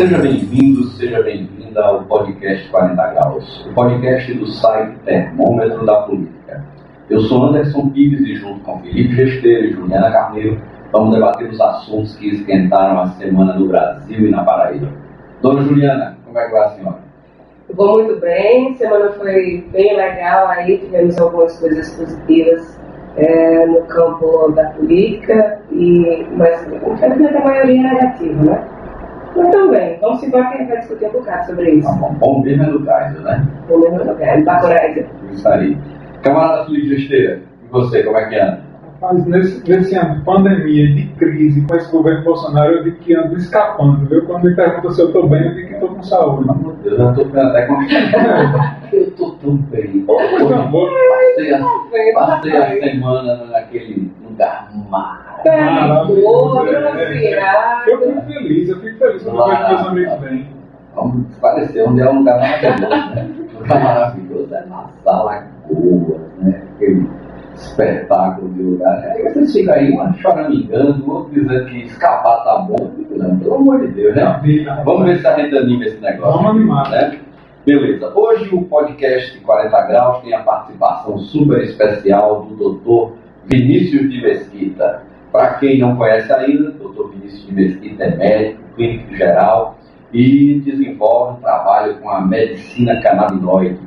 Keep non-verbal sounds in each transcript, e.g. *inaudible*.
Seja bem-vindo, seja bem-vinda ao podcast 40 Graus, o podcast do site Termômetro da Política. Eu sou Anderson Pires e junto com Felipe Gesteiro e Juliana Carneiro vamos debater os assuntos que esquentaram a semana no Brasil e na Paraíba. Dona Juliana, como é que vai a senhora? Vou muito bem, semana foi bem legal aí, tivemos algumas coisas positivas é, no campo da política, e, mas infelizmente a maioria é negativa, né? Mas também, vamos embora que a gente vai discutir um bocado sobre isso. Tá bom, bom mesmo é do gás, né? Bom mesmo é do gás, Bacorésia. Isso aí. Camarada Felipe Gesteira, e você, como é que anda? Mas nesse, nesse ano de pandemia, de crise, com esse governo Bolsonaro, eu digo que ando escapando, viu? Quando me perguntam se eu estou bem, eu digo que estou com saúde. Meu Deus, eu estou até com *laughs* Eu estou tudo bem. Coisa boa. Passei a, passei a semana naquele lugar mar. É, Eu fico feliz, eu fico feliz quando eu vejo meus amigos bem. Vamos parecer onde é um lugar maravilhoso, né? Um lugar maravilhoso é na sala boa, né? Aquele espetáculo de lugar. Aí vocês ficam aí, um choramingando, o outro dizendo que escapar tá bom. Não, pelo amor de Deus, né? Vamos ver se a gente anima esse negócio. Vamos animar. Né? Beleza. Hoje o podcast 40 Graus tem a participação super especial do doutor Vinícius de Mesquita. Para quem não conhece ainda, o doutor Vinícius de Mesquita é médico, clínico geral e desenvolve um trabalho com a medicina canabinoide.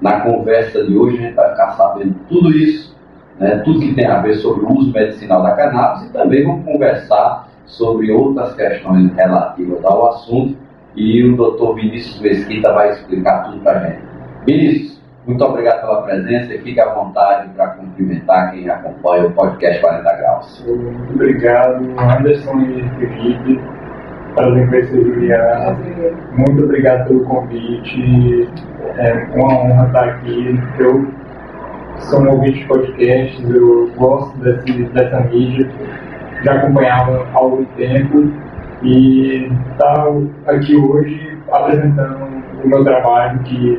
Na conversa de hoje a gente vai ficar sabendo tudo isso, né, tudo que tem a ver sobre o uso medicinal da cannabis e também vamos conversar sobre outras questões relativas ao assunto e o doutor Vinícius Mesquita vai explicar tudo para a gente. Vinícius, muito obrigado pela presença e fique à vontade para cumprimentar quem acompanha o podcast 40 Graus. Muito obrigado, Anderson e Felipe. Prazer conhecer Juliana. Muito obrigado pelo convite. É uma honra estar aqui. Eu sou um ouvinte de podcasts, eu gosto desse, dessa mídia. Já acompanhava há algum tempo e estar aqui hoje apresentando o meu trabalho que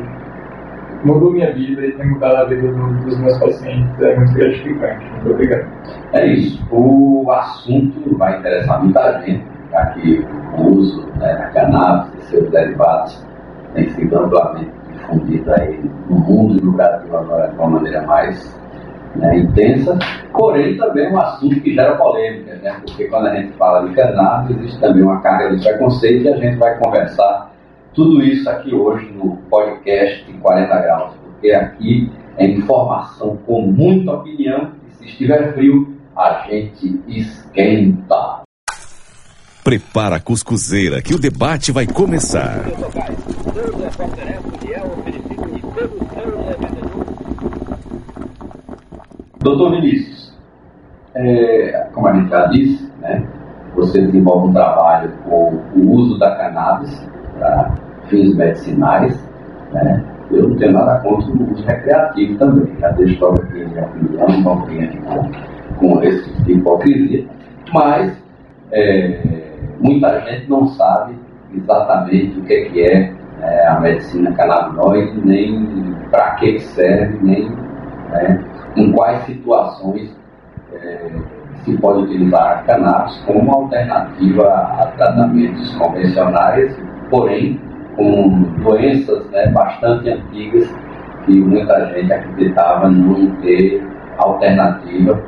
mudou minha vida e tem mudado a vida do- dos meus pacientes. É muito gratificante. Muito obrigado. É isso. O assunto vai interessar muita gente, já que o uso né, da cannabis e seus derivados tem sido amplamente difundido aí no mundo e no Brasil agora de uma maneira mais né, intensa. Porém, também é um assunto que gera polêmica, né? Porque quando a gente fala de cannabis, existe também uma carga de preconceito e a gente vai conversar tudo isso aqui hoje no podcast 40 Graus, porque aqui é informação com muita opinião e se estiver frio, a gente esquenta. Prepara a cuscuzeira que o debate vai começar. Doutor Vinícius, é, como a gente já disse, né, você desenvolve um trabalho com o uso da cannabis para fins medicinais. Né? Eu não tenho nada contra o uso recreativo também. Já deixo logo aqui a minha opinião, não venho aqui com, com esse tipo de hipocrisia. Mas é, muita gente não sabe exatamente o que é, que é né, a medicina canabinoide, nem para que serve, nem né, em quais situações eh, se pode utilizar cannabis como alternativa a tratamentos convencionais, porém com doenças né, bastante antigas que muita gente acreditava não ter alternativa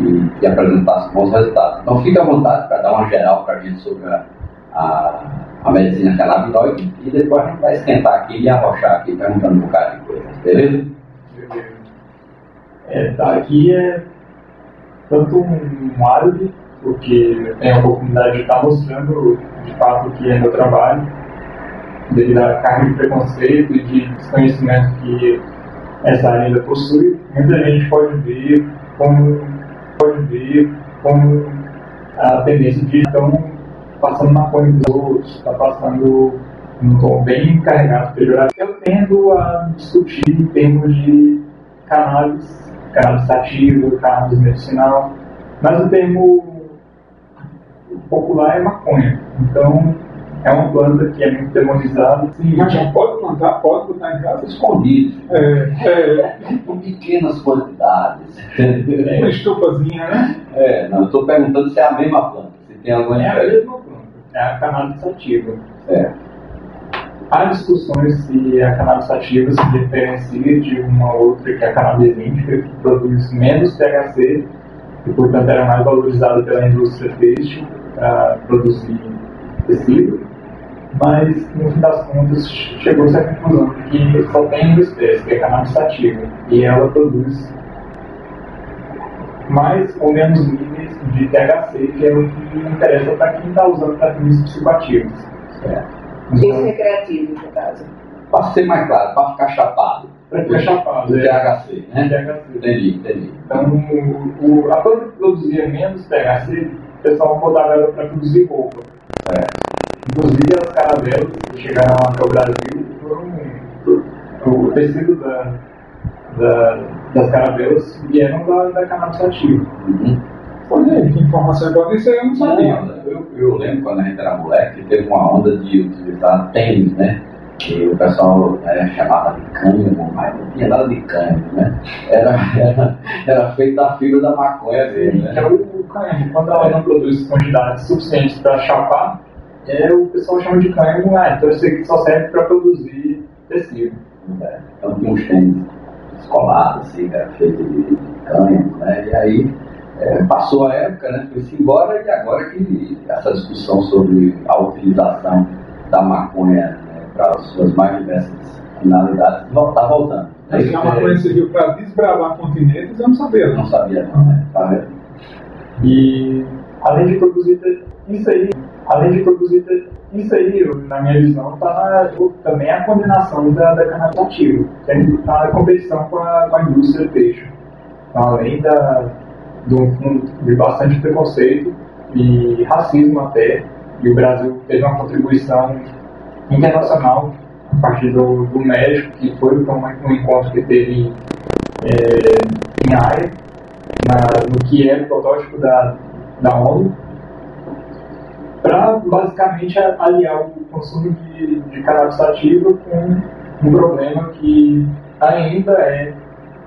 e que apresentasse bons resultados. Então fique à vontade para dar uma geral para a gente sobre a, a, a medicina canabinoide e depois a gente vai esquentar aqui e arrochar aqui perguntando um bocado de coisas, beleza? É, tá aqui é tanto um árabe, porque tenho a oportunidade de estar mostrando de fato o que é meu trabalho, devido à carga de preconceito e de desconhecimento que essa área ainda possui. Muita gente pode ver como, pode ver como a tendência de estão passando maconha dos outros, está passando num tom bem carregado, pejorativo. Eu tendo a discutir em termos de cannabis, cannabis ativo, cannabis medicinal, mas o termo popular é maconha. Então, é uma planta que é muito demonizada. Sim, Mas já pode plantar, pode botar em casa. Escondido, É, é, com pequenas quantidades. uma estufazinha, né? É, não, eu estou perguntando se é a mesma planta, se tem alguma é a mesma planta, é a cannabis sativa. É. Há discussões se a cannabis sativa se diferencia de uma outra que é a cannabis índica, que produz menos THC e, portanto, era mais valorizada pela indústria têxtil para produzir tecido. Mas, no fim das contas, chegou-se à conclusão que só tem uma espécie, que é a cannabis sativa, e ela produz mais ou menos níveis de THC, que é o que interessa para quem está usando tratamentos psicoativos. Certo. Fins recreativos, no caso. Para ser mais claro, para ficar chapado. Para ficar chapado, Do é. THC, né? THC. Entendi, entendi. Então, o, o, a planta que produzia menos THC, o pessoal ela para produzir roupa. Inclusive, as caravelas que chegaram até o Brasil foram. O tecido da, da, das caravelas vieram da, da cannabis sativa. Uhum. Olha aí, que informação agora isso aí eu não sabia. Eu, eu lembro quando a gente era moleque, teve uma onda de utilizar tênis, né? Que o pessoal é, chamava de cânhamo, mas não tinha nada de cânhamo, né? Era, era, era feito da fibra da maconha mesmo, Que é né? o, o cânhamo. Quando ela não produz quantidades suficientes para chapar, é, o pessoal chama de cânhamo, ah, então isso aqui só serve para produzir tecido. É, Então tinha uns tênis escolados, assim, que era feito de, cânhamo, né? E aí é, passou a época, né? Foi-se embora e agora que essa discussão sobre a utilização da maconha né, para as suas mais diversas finalidades está voltando. Mas que a maconha serviu para desbravar continentes, eu não sabia. Não sabia não, né? Tá vendo? E além de produzir isso aí, além de produzir isso aí, na minha visão, está também a combinação da, da cannabis sativa, que está na competição com a, com a indústria peixe. Então, além da, do, de bastante preconceito e racismo até, e o Brasil teve uma contribuição internacional a partir do, do México, que foi um, encontro que teve é, em Haia, na- no que é o protótipo da, da ONU, para basicamente aliar o consumo de, de cannabis sativa com um problema que ainda é,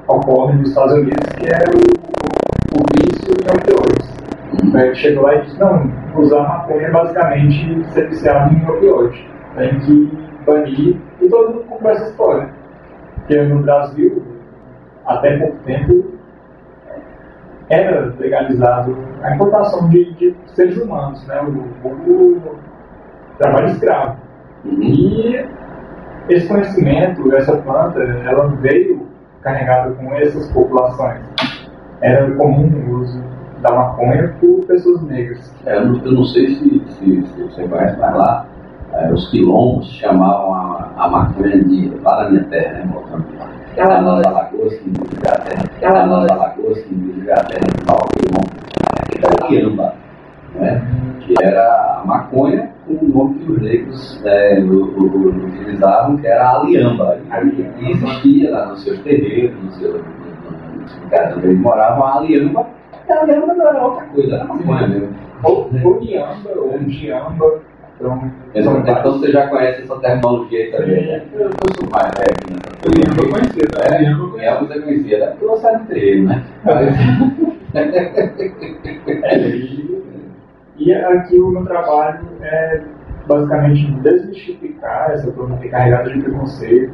ocorre nos Estados Unidos, que é o, o vício em opioides. Chegou lá e disse, não, usar maconha é basicamente ser viciado em opioide. Tem que banir, e todo mundo comprou essa história. Porque no Brasil, até pouco tempo, era legalizado a importação de, de seres humanos, né? o, o, o trabalho escravo. E esse conhecimento, essa planta, ela veio carregada com essas populações. Era comum o uso da maconha por pessoas negras. É, eu, não, eu não sei se, se, se você conhece, mas lá é, os quilombos chamavam a, a maconha de na minha terra, né? Voltando lá. Lá nas Alagoas, que induz a terra. Nas Alagoas, que induz a terra de Paulo Quilombo. Quiamba, né? Que era a maconha com o nome que os negros é, utilizavam, que era a aliamba. E, existia lá nos seus terreiros, nos seus lugares onde eles moravam, a aliamba. E a aliamba não era outra coisa, era maconha mesmo. Ou ou niamba, ou diamba. Então, Então, são então você já conhece essa terminologia também, né? Eu eu sou mais nessa Eu eu conhecia, tá? É, Eu eu conhecia. é, você conhecia, né? Porque você era terreiro, né? É, e, aqui o meu trabalho é basicamente desmistificar essa planta que é carregada de preconceito,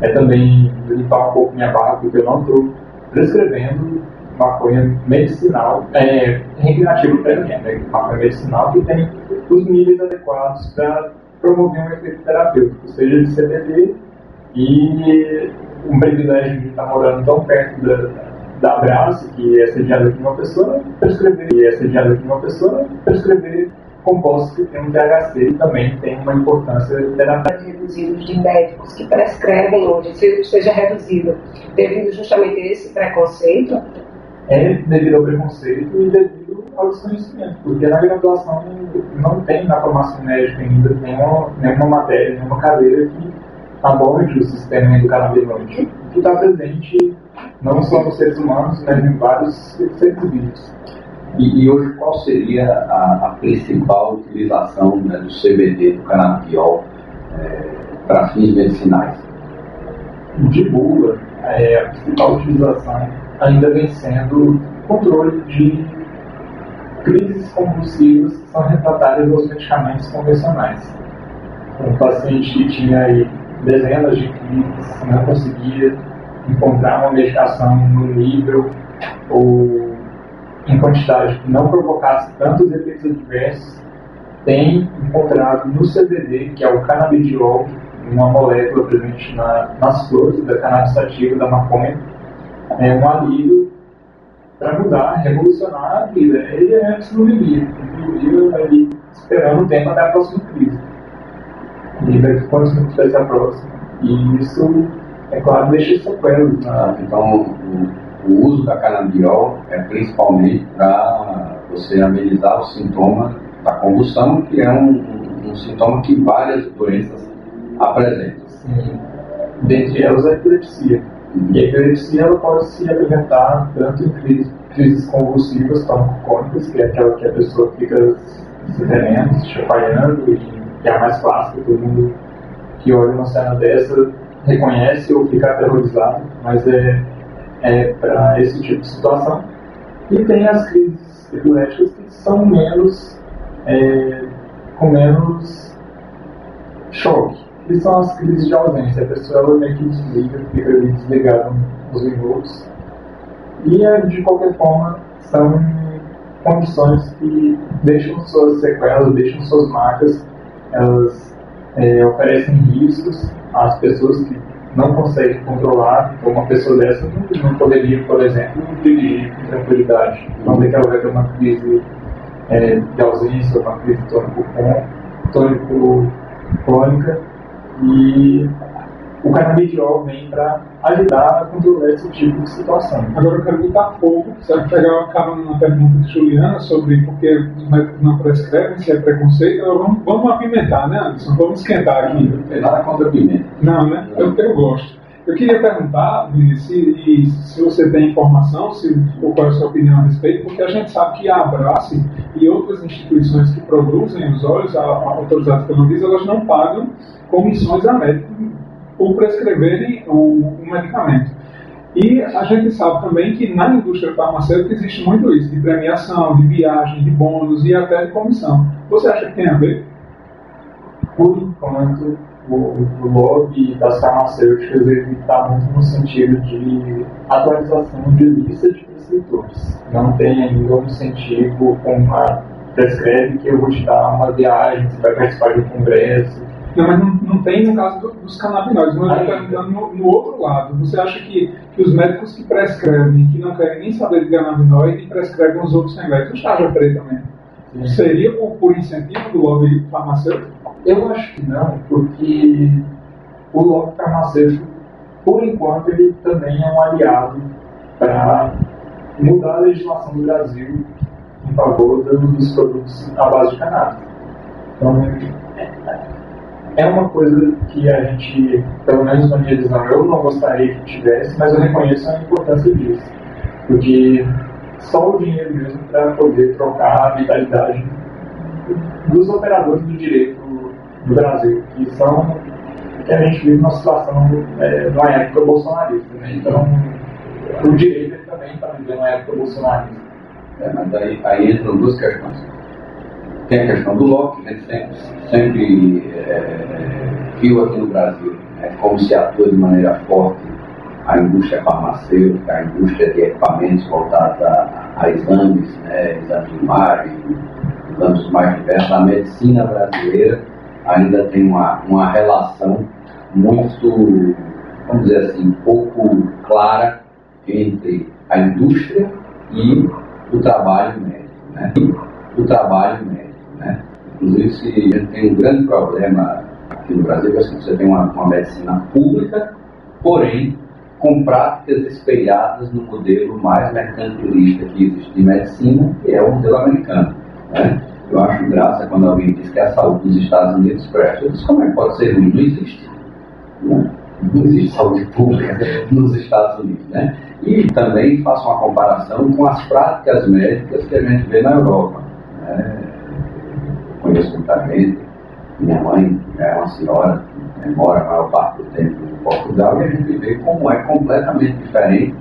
é também limpar um pouco minha barra, porque eu não estou prescrevendo maconha medicinal, é, recreativa ninguém, né? maconha medicinal que tem os níveis adequados para promover um efeito terapêutico, seja de CBD e um privilégio de estar morando tão perto da, da Abraço, que é sediada aqui uma pessoa, prescrever, que é sediada aqui uma pessoa, prescrever compostos que tem um THC e também tem uma importância terapêutica. reduzidos de médicos que prescrevem se- seja reduzido devido justamente a esse preconceito. É devido ao preconceito e devido ao desconhecimento, porque na graduação não tem na formação médica ainda nenhuma, nenhuma matéria, nenhuma cadeira que aborde o sistema endocannabinoide, que está presente não só nos seres humanos, mas em vários seres vivos. E, e hoje qual seria a, a principal utilização né, do CBD, do canabidiol, para fins medicinais? de bula, é, a principal utilização ainda vem sendo controle de crises convulsivas que são refratárias aos medicamentos convencionais. um paciente que tinha aí dezenas de crises, não conseguia encontrar uma medicação no nível ou em quantidade que não provocasse tantos efeitos adversos, tem encontrado no CBD, que é o canabidiol, uma molécula presente na, nas flores da cannabis sativa da maconha, é um alívio para mudar, revolucionar a vida. Ele é não vivia, ele vivia ali esperando o tempo até a próxima crise. E daqui minutos vai ser a próxima. E isso, é claro, deixa sequelas. Ah, então, o, o, uso da canabidiol é principalmente para você amenizar o sintoma da convulsão, que é um, um, um sintoma que várias doenças apresentam. Sim. Dentre elas a epilepsia. E a epilepsia ela pode se apresentar tanto em crises, crises convulsivas toncocônicas, que é aquela que a pessoa fica se tremendo, chacoalhando, e que é a mais clássica, todo mundo que olha uma cena dessa reconhece ou fica aterrorizado, mas é, é para esse tipo de situação. E tem as crises epiléticas que são menos, é, com menos choque, que são as crises de ausência. A pessoa meio que desliga, fica ali desligada uns minutos. E é, de qualquer forma são condições que deixam suas sequelas, deixam suas marcas, elas é, oferecem riscos às pessoas que não conseguem controlar. Então, uma pessoa dessa não, poderia, por exemplo, dirigir com tranquilidade. Não ver que ter uma crise é, de ausência, uma crise tônico-crônica. E o canabidiol vem para ajudar a controlar esse tipo de situação. Agora eu quero botar fogo, vai pegar acaba numa pergunta de Juliana sobre por que os médicos não prescrevem, se é preconceito, vamos, vamos apimentar, né, Anderson? Vamos esquentar aqui. Não tem nada contra pimenta. Não, né? Eu, eu gosto. Eu queria perguntar, se, se você tem informação, se, ou qual é a sua opinião a respeito, porque a gente sabe que a Abrace e outras instituições que produzem os óleos autorizadas pela Anvisa, elas não pagam comissões a médicos por prescreverem o, o medicamento. E a gente sabe também que na indústria farmacêutica existe muito isso, de premiação, de viagem, de bônus e até de comissão. Você acha que tem a ver? Por enquanto, o, o lobby das farmacêuticas está muito no sentido de atualização de lista de prescritores. Não tem ainda um incentivo com uma prescreve que eu vou te dar uma viagem, você vai participar de um congresso, não, mas não, não tem no caso do, dos canabinoides, mas perguntando no, no, outro lado. Você acha que, que os médicos que prescrevem, que não querem nem saber de canabinoide, prescrevem os outros remédios, charge preta também? Sim. Seria por, por incentivo do lobby farmacêutico? Eu acho que não, porque o lobby farmacêutico, por enquanto, ele também é um aliado para mudar a legislação do Brasil em favor dos produtos à base de cannabis. Então, é uma coisa que a gente, pelo menos na minha visão, eu não gostaria que tivesse, mas eu reconheço a importância disso. Porque só o dinheiro mesmo para poder trocar a vitalidade dos operadores do direito do Brasil, que são que a gente vive numa situação, é, numa época bolsonarista. Né? Então, o direito também está vivendo uma época bolsonarista. É, mas aí, aí entram duas questões tem a questão do lobby, que a gente sempre, sempre é, viu aqui no Brasil, né, como se atua de maneira forte a indústria farmacêutica, a indústria de equipamentos voltados a, a exames, né, exames de imagem, exames mais diversos. A medicina brasileira ainda tem uma, uma relação muito, vamos dizer assim, pouco clara entre a indústria e o trabalho médico. Né? O trabalho médico. Né? Inclusive, se a gente tem um grande problema aqui no Brasil, é que você tem uma, uma medicina pública, porém com práticas espelhadas no modelo mais mercantilista que existe de medicina, que é o modelo americano. Né? Eu acho graça quando alguém diz que a saúde dos Estados Unidos presta. Eu disse, como é que pode ser ruim? Não existe. Não, existe saúde pública *laughs* nos Estados Unidos. Né? E também faço uma comparação com as práticas médicas que a gente vê na Europa. Né? conheço muita gente. Minha mãe é uma senhora que mora a maior parte do tempo em Portugal e a gente vê como é completamente diferente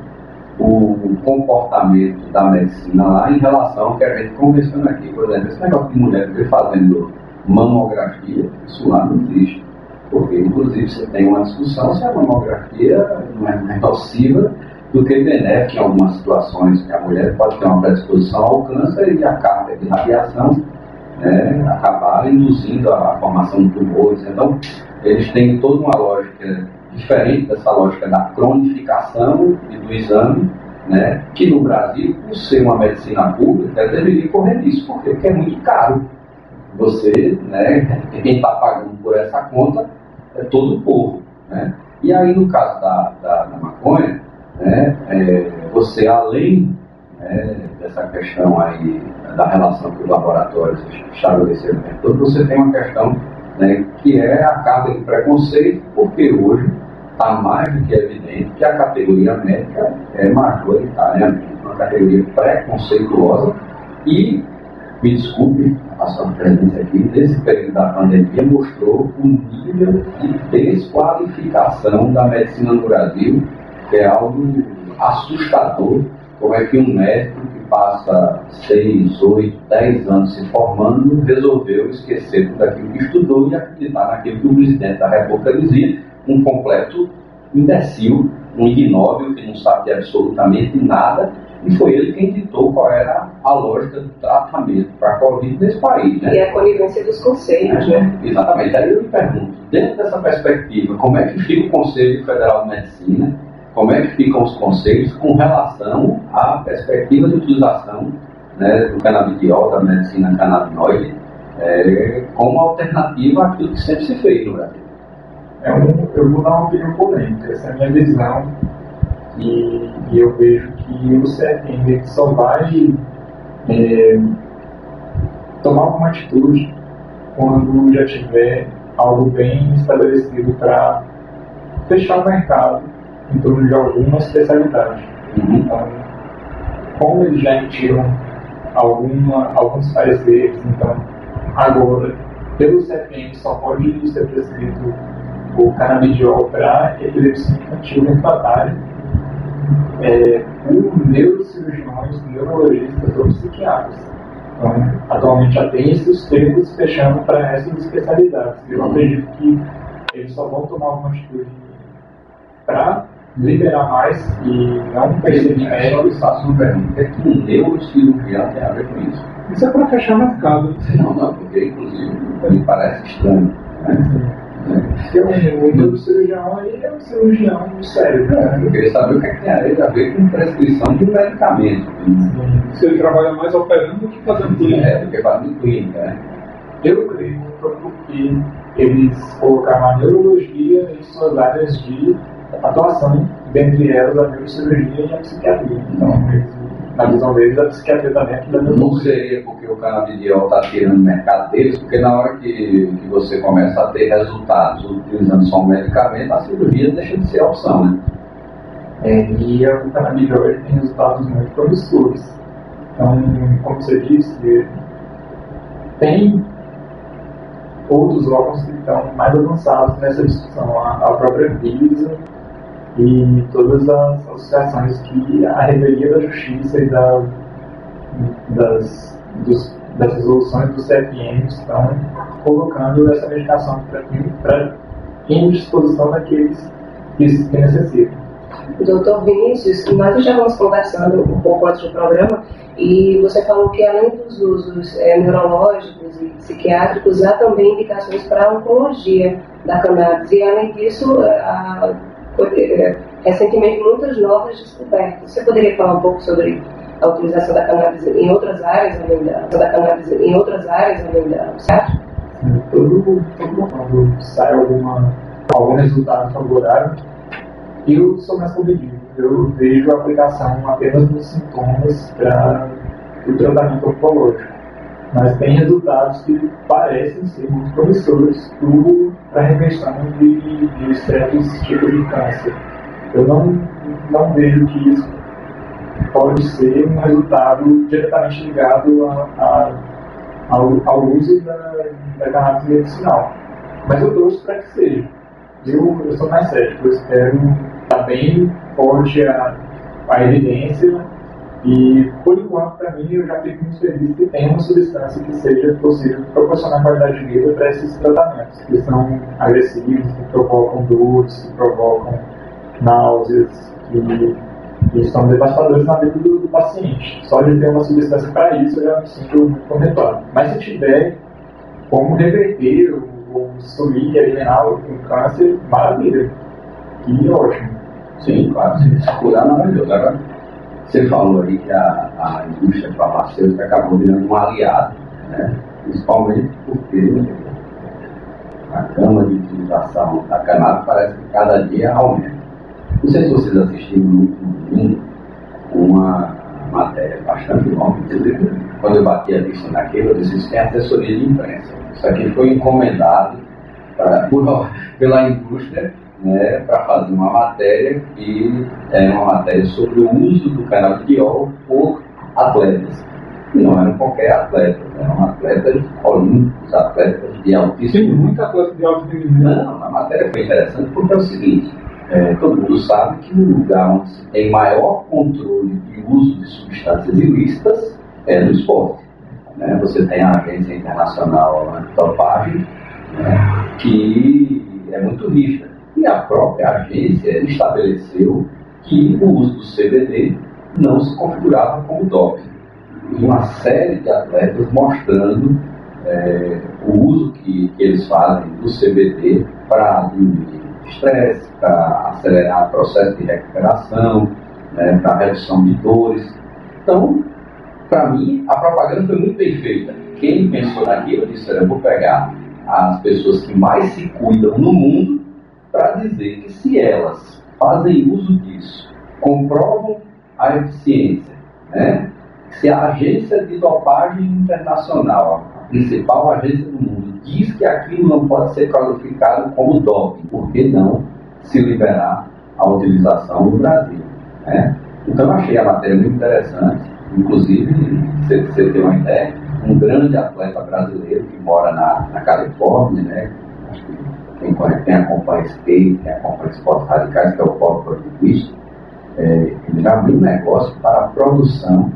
o comportamento da medicina lá em relação ao que a gente conversando aqui. Por exemplo, esse negócio de mulher que fazendo mamografia, isso lá não existe. Porque, inclusive, você tem uma discussão se a mamografia não é mais nociva do que benéfica em algumas situações, que a mulher pode ter uma predisposição ao câncer e a carga de radiação né, acabar induzindo a formação de tumores. Então, eles têm toda uma lógica diferente dessa lógica da cronificação e do exame, né, que no Brasil, por ser uma medicina pública, deveria correr isso. Porque é muito caro. Você, né, quem está pagando por essa conta é todo o povo. Né? E aí, no caso da, da, da maconha, né, é, você além né, dessa questão aí da relação que os laboratórios estabeleceram, todo, você tem uma questão né, que é a carga de preconceito, porque hoje está mais do que evidente que a categoria médica é majoritariamente uma categoria preconceituosa. E, me desculpe a sua presença aqui, nesse período da pandemia mostrou o nível de desqualificação da medicina no Brasil, que é algo assustador, como é que um médico que passa 6, 8, 10 anos se formando resolveu esquecer tudo aquilo que estudou e acreditar naquilo que o presidente da República dizia, um completo imbecil, um ignóbil que não sabe absolutamente nada, e foi ele quem ditou qual era a lógica do tratamento para a Covid nesse país. Né? E a conivência dos conselhos, né? Exatamente. Aí eu me pergunto, dentro dessa perspectiva, como é que fica o Conselho Federal de Medicina, como é que ficam os conselhos com relação à perspectiva de utilização né, do canabidiol, da medicina canabinoide, é, como alternativa àquilo que sempre se fez no Brasil? É um, eu vou dar uma opinião polêmica, essa é a minha visão, e, e eu vejo que o CFM só vai é, tomar alguma atitude quando já tiver algo bem estabelecido para fechar o mercado em torno de alguma especialidade. Uhum. Então, como eles já emitiram alguma, alguns pareceres, então agora, pelo CFM só pode ser prescrito o canabidiol para epilepsia infantil refratária é, por neurocirurgiões, neurologistas ou psiquiatras. Então, atualmente já tem esses termos fechando para essas especialidades. Eu acredito que eles só vão tomar uma atitude para liberar mais e não É só lhe faço uma pergunta. O que é que um neurocirurgião tem a ver com isso? Isso é para fechar mercado. Não, não, porque inclusive me parece estranho. Né? Porque o neurocirurgião aí é um cirurgião do cérebro. É, Eu queria saber o que, é que tem a ver com prescrição de medicamento. Se ele trabalha mais operando do que fazendo clínica. É, do que fazendo clínica, né? Eu creio que eles colocaram a neurologia em suas áreas de atuação, dentre elas a neurocirurgia e a psiquiatria. Então, na visão deles, a psiquiatria está dentro da Não seria porque o canabidiol está tirando o mercado deles, porque na hora que, que você começa a ter resultados utilizando só um medicamento, a cirurgia deixa de ser a opção, né? É, e o canabidiol ele tem resultados muito promissores. Então, como você disse, tem outros órgãos que estão mais avançados nessa discussão, a, a própria Visa e todas as associações que a revelia da justiça e da, das, dos, das resoluções do CFM estão colocando essa medicação para em disposição daqueles que, que necessitam. Doutor Vinícius, nós já vamos conversando um pouco antes do programa e você falou que além dos usos eh, neurológicos e psiquiátricos, há também indicações para a oncologia da cannabis. E além disso, eh, recentemente muitas novas descobertas. Você poderia falar um pouco sobre a utilização da cannabis em outras áreas além da, da cannabis em outras áreas além da psiquiátrica? todo, quando sai alguma, algum resultado favorável, eu sou mais comedido. Eu vejo a aplicação apenas nos sintomas para o tratamento oncológico. Mas tem resultados que parecem ser muito promissores para a reversão de, de certos tipos de câncer. Eu não, não vejo que isso pode ser um resultado diretamente ligado a, a ao, ao uso da, da cannabis medicinal. Mas eu torço para que seja. Eu, eu sou mais cético, eu espero estar bem forte a, a evidência E, por enquanto, para mim, eu já fico muito feliz que tenha uma substância que seja possível proporcionar qualidade de vida para esses tratamentos, que são agressivos, que provocam dores, que provocam náuseas, que, que são devastadores na vida do, do, paciente. Só de ter uma substância para isso, eu já me sinto muito contentado. Mas se tiver como reverter ou, sumir, eliminar o câncer, maravilha. E ótimo. Sim, claro, se curar, maravilhoso. Agora, você falou aí que a, a indústria farmacêutica acabou virando um aliado, né? principalmente porque a gama de utilização da cannabis parece que cada dia aumenta. Não sei se vocês assistiram no domingo uma matéria bastante longa, quando eu bati a vista naquilo, eu disse isso tem assessoria de imprensa. Isso aqui foi encomendado pra, *laughs* por, pela indústria né, para fazer uma matéria que é uma matéria sobre o uso do canabidiol por atletas. E não eram qualquer atleta, eram atletas olímpicos, atletas de altíssimo. Tem muito atleta de alto rendimento. Não, a matéria foi interessante porque é o seguinte: é, todo mundo sabe que no lugar onde se tem maior controle de uso de substâncias ilícitas é no esporte. Né? Você tem a Agência Internacional Antidopagem, né, que é muito rígida. E a própria agência estabeleceu que o uso do CBD não se configurava como doping. E uma série de atletas mostrando é, o uso que, que, eles fazem do CBD para diminuir estresse, para acelerar o processo de recuperação, né, para redução de dores. Então, para mim, a propaganda foi muito bem feita. Quem pensou naquilo disse: eu vou pegar as pessoas que mais se cuidam no mundo para dizer que se elas fazem uso disso, comprovam a eficiência, né? se a agência de dopagem internacional, a principal agência do mundo, diz que aquilo não pode ser qualificado como doping, por que não se liberar a utilização no Brasil? Né? Então achei a matéria muito interessante, inclusive, se você ter uma ideia, um grande atleta brasileiro que mora na, na Califórnia, né? Quem, quem acompanha skate, quem acompanha esportes radicais, que é o Paulo Produtivista, é, ele já abriu um negócio para a produção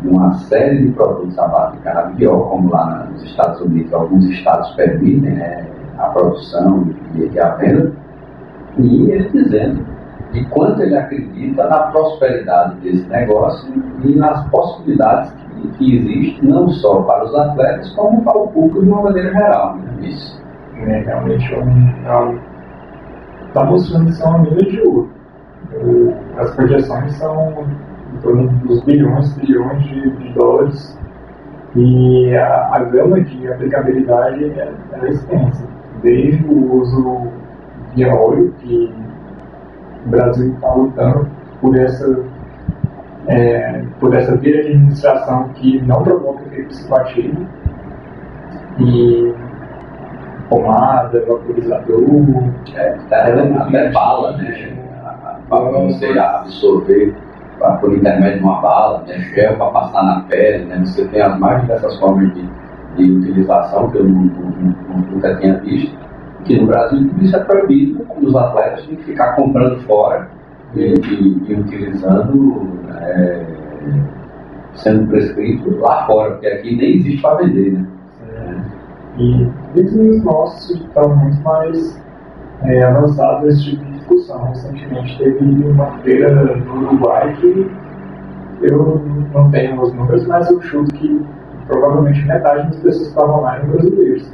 de uma série de produtos à base de canabidiol, como lá nos Estados Unidos, alguns estados permitem né, a produção e, e a venda, e ele dizendo de quanto ele acredita na prosperidade desse negócio e nas possibilidades que, que existem, não só para os atletas, como para o público de uma maneira geral. Né? Isso né, realmente é um, está mostrando que são uma mina de ouro. As projeções são em torno dos bilhões, trilhões de, de dólares. E a, a, gama de aplicabilidade é, é extensa, desde o uso via óleo, que o Brasil está lutando por essa, é, por essa via de administração que não provoca efeito psicoativo, e pomada, vaporizador. É, tá, até bala, né? Para você absorver por intermédio de uma bala, né? gel para passar na pele, né? Você tem as mais diversas formas de, de utilização que eu nunca tinha visto. Que no Brasil tudo isso é proibido, os atletas têm que ficar comprando fora e, e, e utilizando, é, sendo prescrito lá fora, porque aqui nem existe para vender, né? E vizinhos nossos estão muito mais é, avançados nesse tipo de discussão. Recentemente teve uma feira no Uruguai que eu não tenho os números, mas eu chuto que provavelmente metade das pessoas estavam lá eram brasileiros.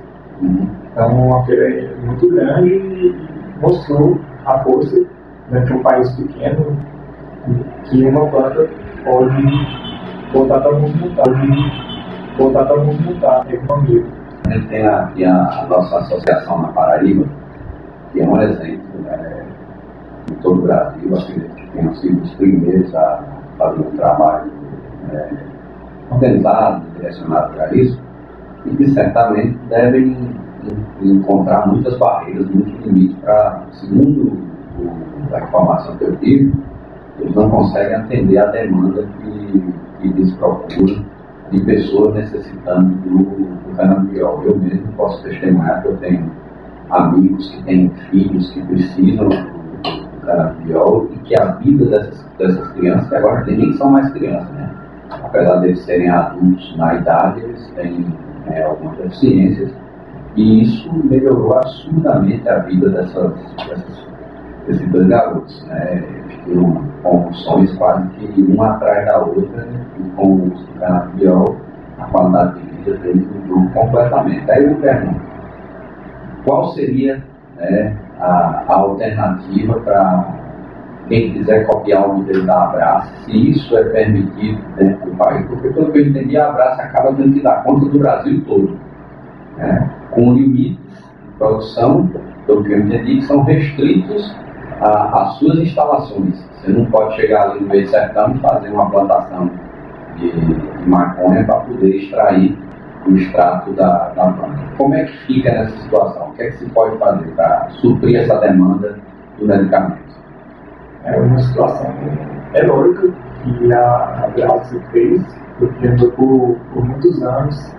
Então, uma feira muito grande e mostrou a força dentro de um país pequeno que uma planta pode voltar para movimentar, voltar para movimentar a economia. A gente tem aqui a, a nossa associação na Paraíba, que é um exemplo né, em todo o Brasil, acredito que tenham sido os primeiros a fazer um trabalho né, organizado, direcionado para isso, e que certamente devem encontrar muitas barreiras, muitos limites para, segundo a informação que eu tive, eles não conseguem atender a demanda que, que eles procuram de pessoas necessitando do, do. Eu mesmo posso testemunhar que eu tenho amigos que têm filhos que precisam do, canabidiol e que a vida dessas, dessas crianças, que agora nem são mais crianças, né? apesar de eles serem adultos na idade, eles têm é, algumas deficiências e isso melhorou absurdamente a vida dessas, dessas, desses dois garotos. Né? Ficaram convulsões quase que uma atrás da outra e com o canabidiol a qualidade de vida deles mudou completamente. Aí eu pergunto, qual seria né, a, a alternativa para quem quiser copiar o modelo da Abraça, se isso é permitido dentro do país, porque pelo que eu entendi, a Abraça acaba tendo que dar conta do Brasil todo, né, com limites de produção, pelo que eu entendi, que são restritos às suas instalações. Você não pode chegar ali no meio sertão e fazer uma plantação de, de maconha para poder extrair o extrato da, da planta. Como é que fica nessa situação? O que é que se pode fazer para suprir essa demanda do medicamento? É uma situação heróica que a, a fez, porque andou por, por muitos anos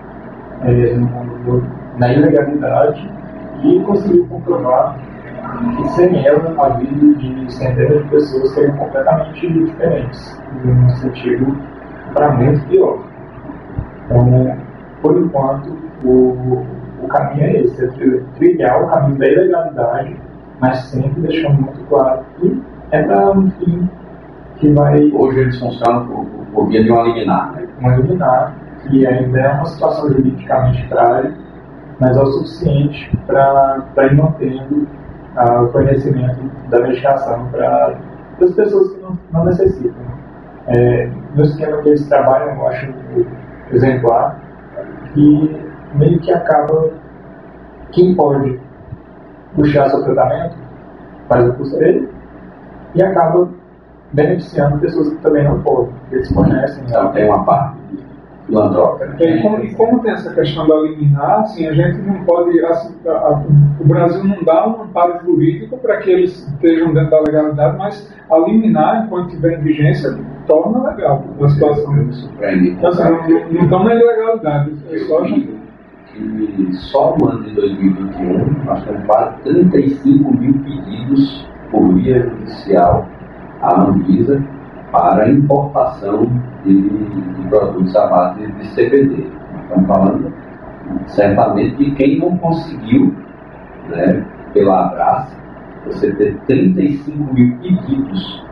é, no, na ilegalidade e conseguiu comprovar que sem ela a vida de centenas de pessoas seria completamente diferentes, no sentido para muito pior. Então, por enquanto, o, o caminho é esse, é trilhar o caminho da ilegalidade, mas sempre deixando muito claro que é para um fim que vai. Hoje eles funcionam por, por via de uma liminar. Né? Uma liminar, que ainda é uma situação juridicamente frágil, mas é o suficiente para ir mantendo o conhecimento da medicação para as pessoas que não, não necessitam. É, no esquema que eles trabalham, eu acho exemplar, que meio que acaba quem pode puxar seu tratamento faz o curso dele e acaba beneficiando pessoas que também não podem, eles conhecem. Então tem uma parte filantrópica. Né? E como, e como tem essa questão da liminar, assim, a gente não pode. Assim, a, a, o Brasil não dá um amparo jurídico para que eles estejam dentro da legalidade, mas a liminar, enquanto tiver em vigência, torna legal a situação. Então, assim, não, não estão na ilegalidade. É só a gente que só no ano de 2021 nós temos quase 35 mil pedidos por via judicial à Anvisa para importação de, de produtos à base de CBD. Estamos falando certamente de quem não conseguiu, né, pela Abraça, você ter 35 mil pedidos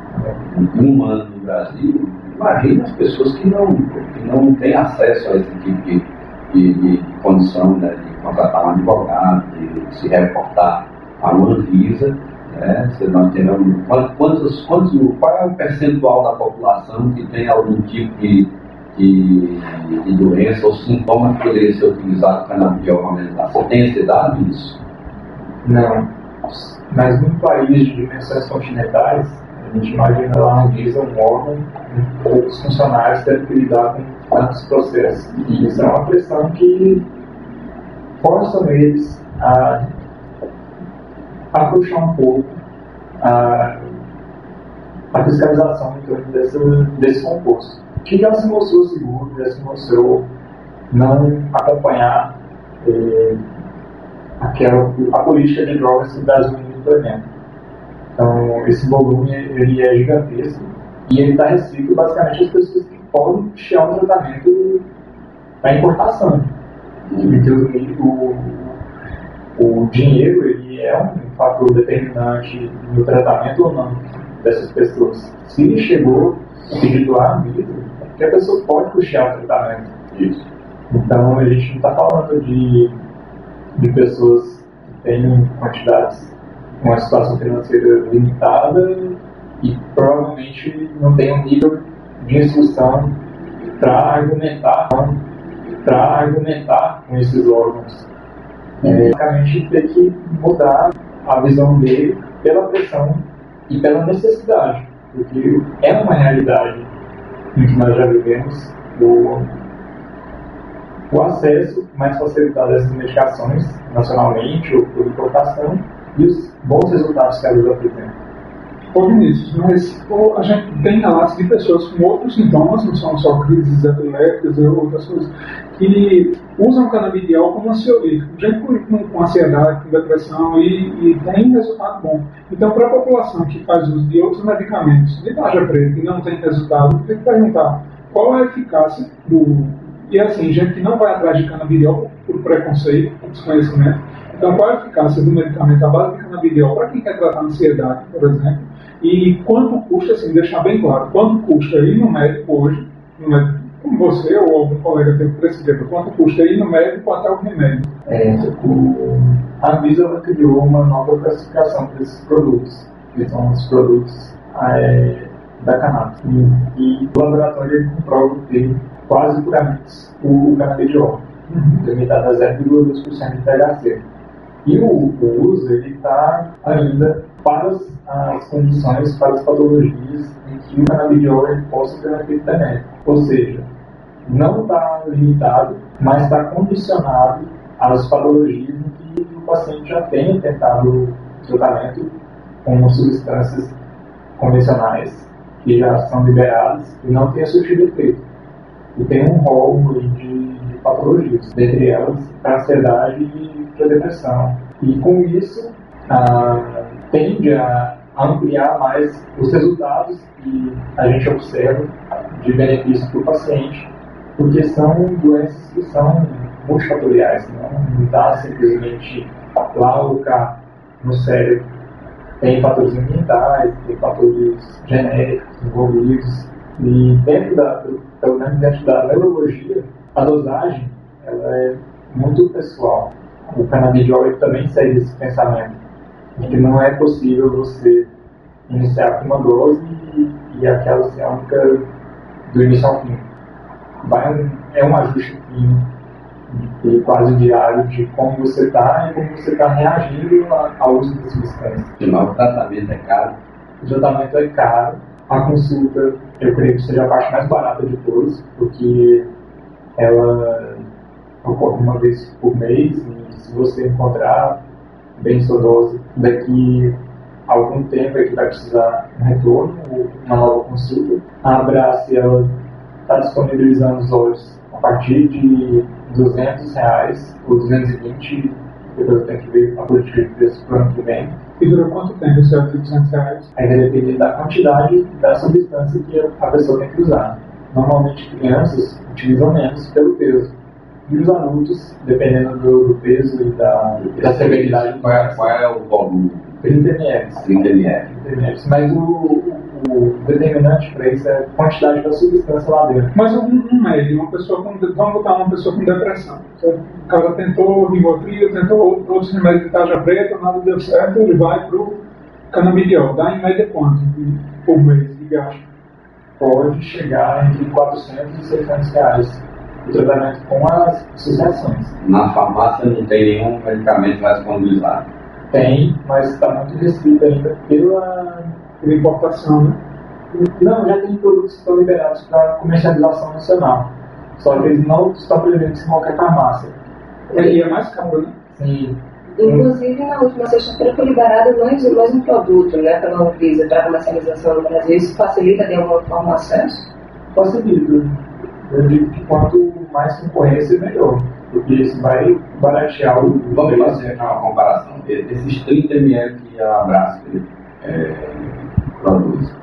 um ano no Brasil, imagina as pessoas que não, que não têm acesso a esse tipo de, de, de condição né, de contratar um advogado, de se reportar a uma Anvisa né? Se nós temos, quantos, quantos, qual é o percentual da população que tem algum tipo de, de, de doença ou sintoma que poderia ser utilizado para canabidiol Você tem esse dado disso? Não. Mas num país de dimensões continentais, a gente imagina lá no Anvisa um órgão poucos funcionários tendo que lidar com tantos processos. Isso é uma pressão que força eles a afrouxar um pouco a, a fiscalização em torno desse, desse composto, que já se mostrou seguro, já se mostrou não acompanhar eh, aquela, a política de drogas que o Brasil implementa. Então, esse volume ele é gigantesco e ele está restrito basicamente às pessoas que podem tirar um tratamento da importação. E o, o dinheiro ele é um fator determinante no tratamento ou não dessas pessoas. Se chegou o pedido lá, é porque a pessoa pode puxar o tratamento. Isso. Então a gente não está falando de, de pessoas que têm quantidades, uma situação financeira limitada e provavelmente não tem um nível de instrução para argumentar, para argumentar com esses órgãos é, basicamente ter que mudar a visão dele pela pressão e pela necessidade, porque é uma realidade em que nós já vivemos o, o acesso mais facilitado a essas medicações nacionalmente ou por importação e os bons resultados que elas apresentam. Vinícius, mas pô, a gente tem relatos de pessoas com outros sintomas, não são só crises epiléticas ou outras coisas, que usam canabidiol como ansiolítico, gente com, com, ansiedade, com depressão e, e tem resultado bom. Então, para a população que faz uso de outros medicamentos de tarja preta e não tem resultado, tem que perguntar qual a eficácia do. E assim, gente que não vai atrás de canabidiol por preconceito, por desconhecimento. Então, qual a eficácia do medicamento à base de canabidiol para quem quer tratar ansiedade, por exemplo? E quanto custa, assim, deixar bem claro, quanto custa ir no médico hoje, no médico, como você ou algum colega tem prescrever, quanto custa ir no médico até o remédio? É, o, a Anvisa criou uma nova classificação desses produtos, que são os produtos é, da cannabis. E, e, o laboratório comprova ter quase puramente o canabidiol, uhum. limitado a 0,2% de THC. E o, o uso ele está ainda para as, as, condições, para as patologias em que o canabidiol possa ter efeito benéfico. Ou seja, não está limitado, mas está condicionado às patologias em que o paciente já tem tentado tratamento com substâncias convencionais que já são liberadas e não tem surtido efeito. E tem um rol de, de patologias, dentre elas a ansiedade e a depressão. E com isso, ah, tende a ampliar mais os resultados que a gente observa de benefício para o paciente, porque são doenças que são multifatoriais, não está simplesmente lá cá no cérebro. Tem fatores ambientais, tem fatores genéticos envolvidos, e dentro da, pelo menos dentro da neurologia, a dosagem ela é muito pessoal. O canabidiol também segue esse pensamento que não é possível você iniciar com uma dose e, e aquela ser a única do início ao fim. Vai, é um ajuste fino e quase diário de como você está e como você está reagindo ao uso da substância. Afinal, o tratamento é caro. O tratamento é caro. A consulta, eu creio que seja a parte mais barata de todos, porque ela ocorre uma vez por mês e se você encontrar bem sua dose daqui a algum tempo é que vai precisar um retorno uma nova consulta. A Abrace ela está disponibilizando os olhos a partir de 200 reais ou 220 depois eu tenho que ver a política de preço para o ano que vem. E dura quanto tempo esse de 200 reais? Aí vai depender da quantidade da substância que a pessoa tem que usar. Normalmente crianças utilizam menos pelo peso e os adultos, dependendo do, do peso e da, da severidade. Qual é, qual é o volume? 30 ml. 30 ml. Mas o, o determinante para isso é a quantidade da substância lá dentro. Mas um, um médio, uma pessoa com, vamos botar uma pessoa com depressão. O cara tentou Rivotril, tentou outros remédios de tarja preta, nada deu certo, ele vai para o canabidiol. Dá em média quanto por mês de gasto? Pode chegar entre 400 e 600 reais o tratamento com as associações. Na farmácia não tem nenhum medicamento mais disponibilizado? Tem, mas está muito restrito ainda pela, pela importação, né? Não, já tem produtos que estão liberados para comercialização nacional. Só que eles não estão presentes em qualquer farmácia. E é mais caro, né? Sim. Inclusive, na última sexta-feira foi liberado mais, mais um produto né, pela Anvisa para comercialização no Brasil. Isso facilita de alguma forma o acesso? Facilita eu digo que quanto mais concorrência, melhor. Porque isso vai baratear o. Vamos fazer uma comparação. Esses 30 ml que a Abraço é, produz,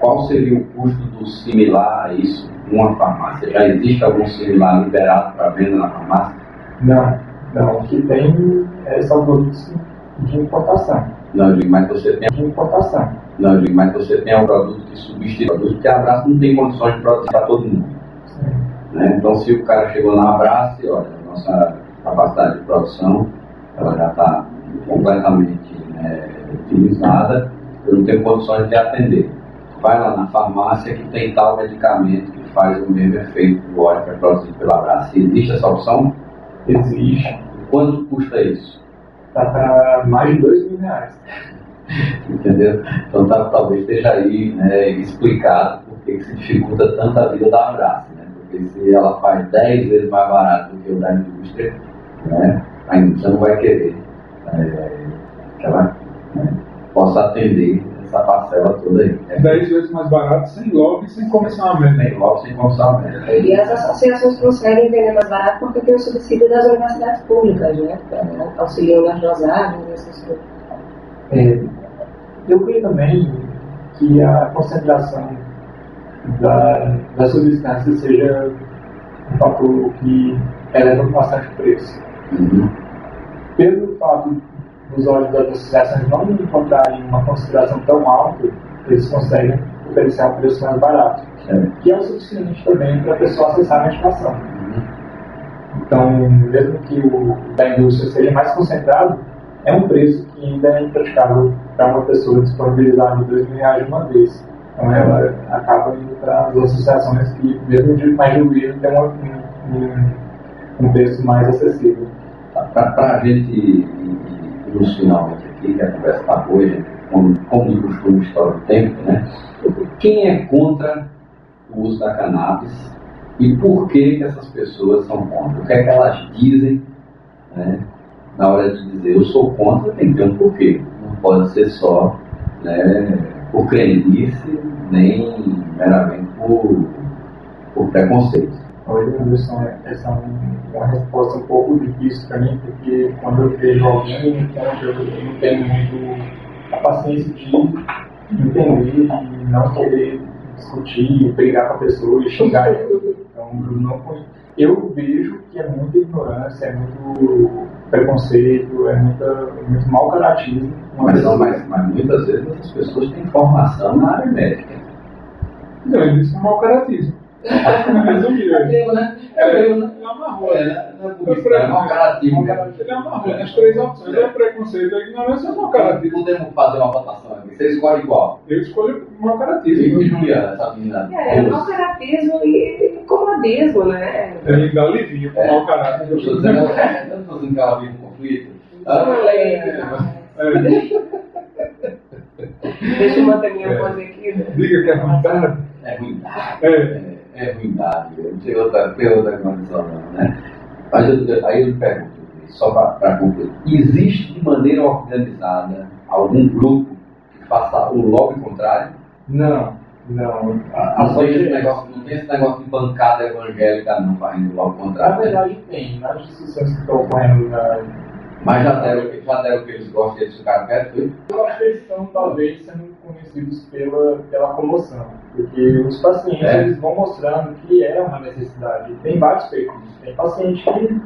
qual seria o custo do similar a isso numa farmácia? Já existe algum similar liberado para venda na farmácia? Não, não. O que tem é, são produtos de importação. Não, digo, mas você tem. De importação. Não, digo, mas você tem um produto que substitui o produto que a Abraço não tem condições de produzir para todo mundo. Né? Então, se o cara chegou na Abraço, olha, nossa capacidade de produção ela já está completamente né, utilizada, eu não tenho condições de atender. Vai lá na farmácia que tem tal medicamento que faz o mesmo efeito do óleo que é produzido pela Abraço. Existe essa opção? Existe. Quanto custa isso? Está para mais de dois mil reais. *laughs* Entendeu? Então tá, talvez esteja aí né, explicado por que se dificulta tanto a vida da Abraço se ela faz 10 vezes mais barato do que o da indústria, né, a indústria não vai querer é, que ela né, possa atender essa parcela toda aí. Né? 10 vezes mais barato, sem lobby e sem comissionamento. Sem lobby, sem comissionamento. E as associações conseguem vender mais barato porque tem o subsídio das universidades públicas, né? Auxiliando as dosagens, essas coisas. É, eu creio também que a concentração da, da substância seja um fator que eleva bastante o preço. Uhum. Pelo fato dos olhos das associações não encontrarem uma consideração tão alta, eles conseguem oferecer um preço mais barato, que é o suficiente também para a pessoa acessar a medicação. Uhum. Então, mesmo que o da indústria seja mais concentrado, é um preço que ainda é impraticável para uma pessoa disponibilizar de mil reais de uma vez. Então, ela acaba indo para as associações que, mesmo de mais diluído, tem um, um, preço mais acessível. Para a gente nos finalmente aqui, que a conversa está boa, como, como de costume, história do tempo, né? Quem é contra o uso da cannabis e por que, que essas pessoas são contra? O que é que elas dizem né, na hora de dizer eu sou contra, tem que ter um porquê. Não pode ser só né, por crendice, nem meramente por, por preconceito. Hoje, Anderson, essa é uma resposta um pouco difícil para mim, porque quando eu vejo alguém, então eu não tenho muito a paciência de entender e não querer discutir, brigar com a pessoa e xingar ela. Então, eu, não, eu vejo que é muita ignorância, é muito preconceito, é muita, muito mau caratismo. Mas, mas, mas muitas vezes essas pessoas têm formação na área médica. Não, isso é mau caratismo. Resumindo. É mesmo, né? É, É ele mesmo, né? amarrou. É, né? Não é isso, é mau caratismo. né? Ele amarrou nas três opções. É preconceito, a ignorância é mau caratismo. Podemos fazer uma votação aqui. Você escolhe qual? Eu escolho mau E caratismo. Juliana, essa menina. É, mau caratismo e comodismo, né? Dá alivinho pro É. mau caráter. Eu estou dizendo, eu não estou dizendo que ela vive um conflito. Uma lei. É, Deixa eu manter minha É. voz aqui. né? diga que é ruindade. É ruindade. É. É, ruindade. Não tem outra, tem outra condição, não, né? Mas eu, aí eu lhe pergunto, só para concluir: existe de maneira organizada algum grupo que faça o lobby contrário? Não, não. Não tem esse negócio, não tem esse negócio de bancada evangélica, não, fazendo o lobby Na contrário. né? verdade, tem. Nas discussões que estão ocorrendo na, Mas já deram, já deram o que eles gostam e eles ficaram quietos? Eu acho que eles estão talvez sendo conhecidos pela, pela comoção, porque os pacientes É. eles vão mostrando que é uma necessidade. Tem vários feitos. Tem paciente que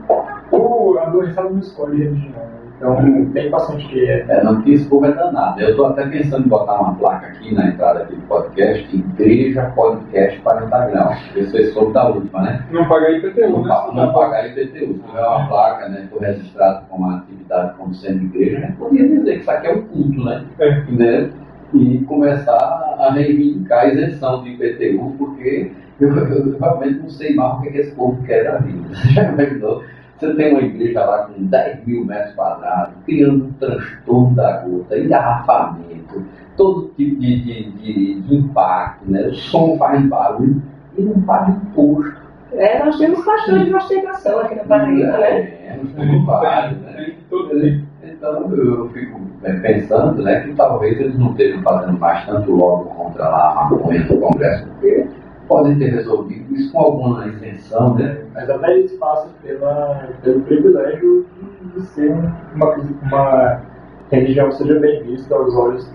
o, a doença não escolhe religião. Então, tem paciente que é. É, não que esse povo é danado. Eu estou até pensando em botar uma placa aqui na entrada aqui do podcast, Igreja Podcast 40 Graus. Você soube da última, né? Não pagar IPTU, Não, né? pa- não pagar IPTU. Se tiver uma placa, né, for registrado como uma atividade como sendo igreja, gente podia dizer que isso aqui é um culto, né? É. né? E começar a reivindicar a isenção de IPTU, porque eu, eu realmente não sei mais o que, é que esse povo quer da vida. Você já imaginou? Você tem uma igreja lá com 10 mil metros quadrados, criando um transtorno da gota, engarrafamento, todo tipo de, de, de- de impacto, né? O som faz barulho e não paga imposto. É, nós temos de ostentação aqui na Paraíba, né? É, tem vários, né? Tem tipo. Então eu fico é, pensando né, que talvez eles não estejam fazendo mais tanto logo contra lá a maconha no Congresso, porque podem ter resolvido isso com alguma isenção, né? Mas até eles passam pela, pelo privilégio de, ser uma, uma religião seja bem vista aos olhos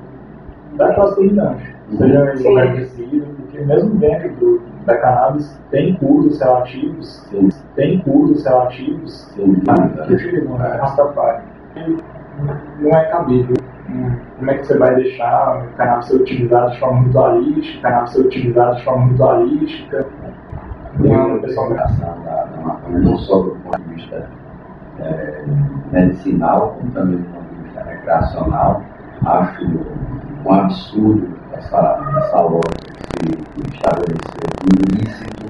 da classe dominante. Seja engrandecida, porque mesmo dentro do, da cannabis tem cultos relativos, Sim. tem cultos relativos Sim. que utilizam né, Rastafari. Não é cabível. Como é que você vai deixar o cannabis ser utilizado de forma ritualística, o cannabis ser utilizado de forma ritualística? Não é uma pessoa Consideração da, da maconha, não só do ponto de vista é, medicinal, como também do ponto de vista recreacional. Acho um absurdo essa, essa lógica que se estabeleceu ilícito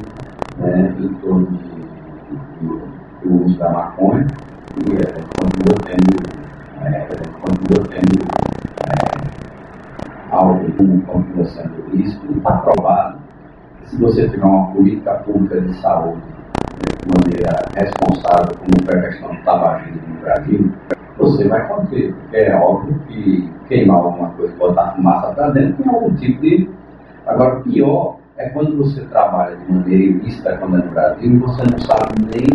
né, em torno de, do uso da maconha e é, continua tendo, é, continua tendo é, algo como continua sendo ilícito e está provado que se você tiver uma política pública de saúde de maneira responsável, como foi a questão do tabagismo no Brasil, você vai conter. É óbvio que queimar alguma coisa, botar fumaça para dentro, tem algum tipo de. Agora, pior é quando você trabalha de maneira ilícita, quando é no Brasil, e você não sabe nem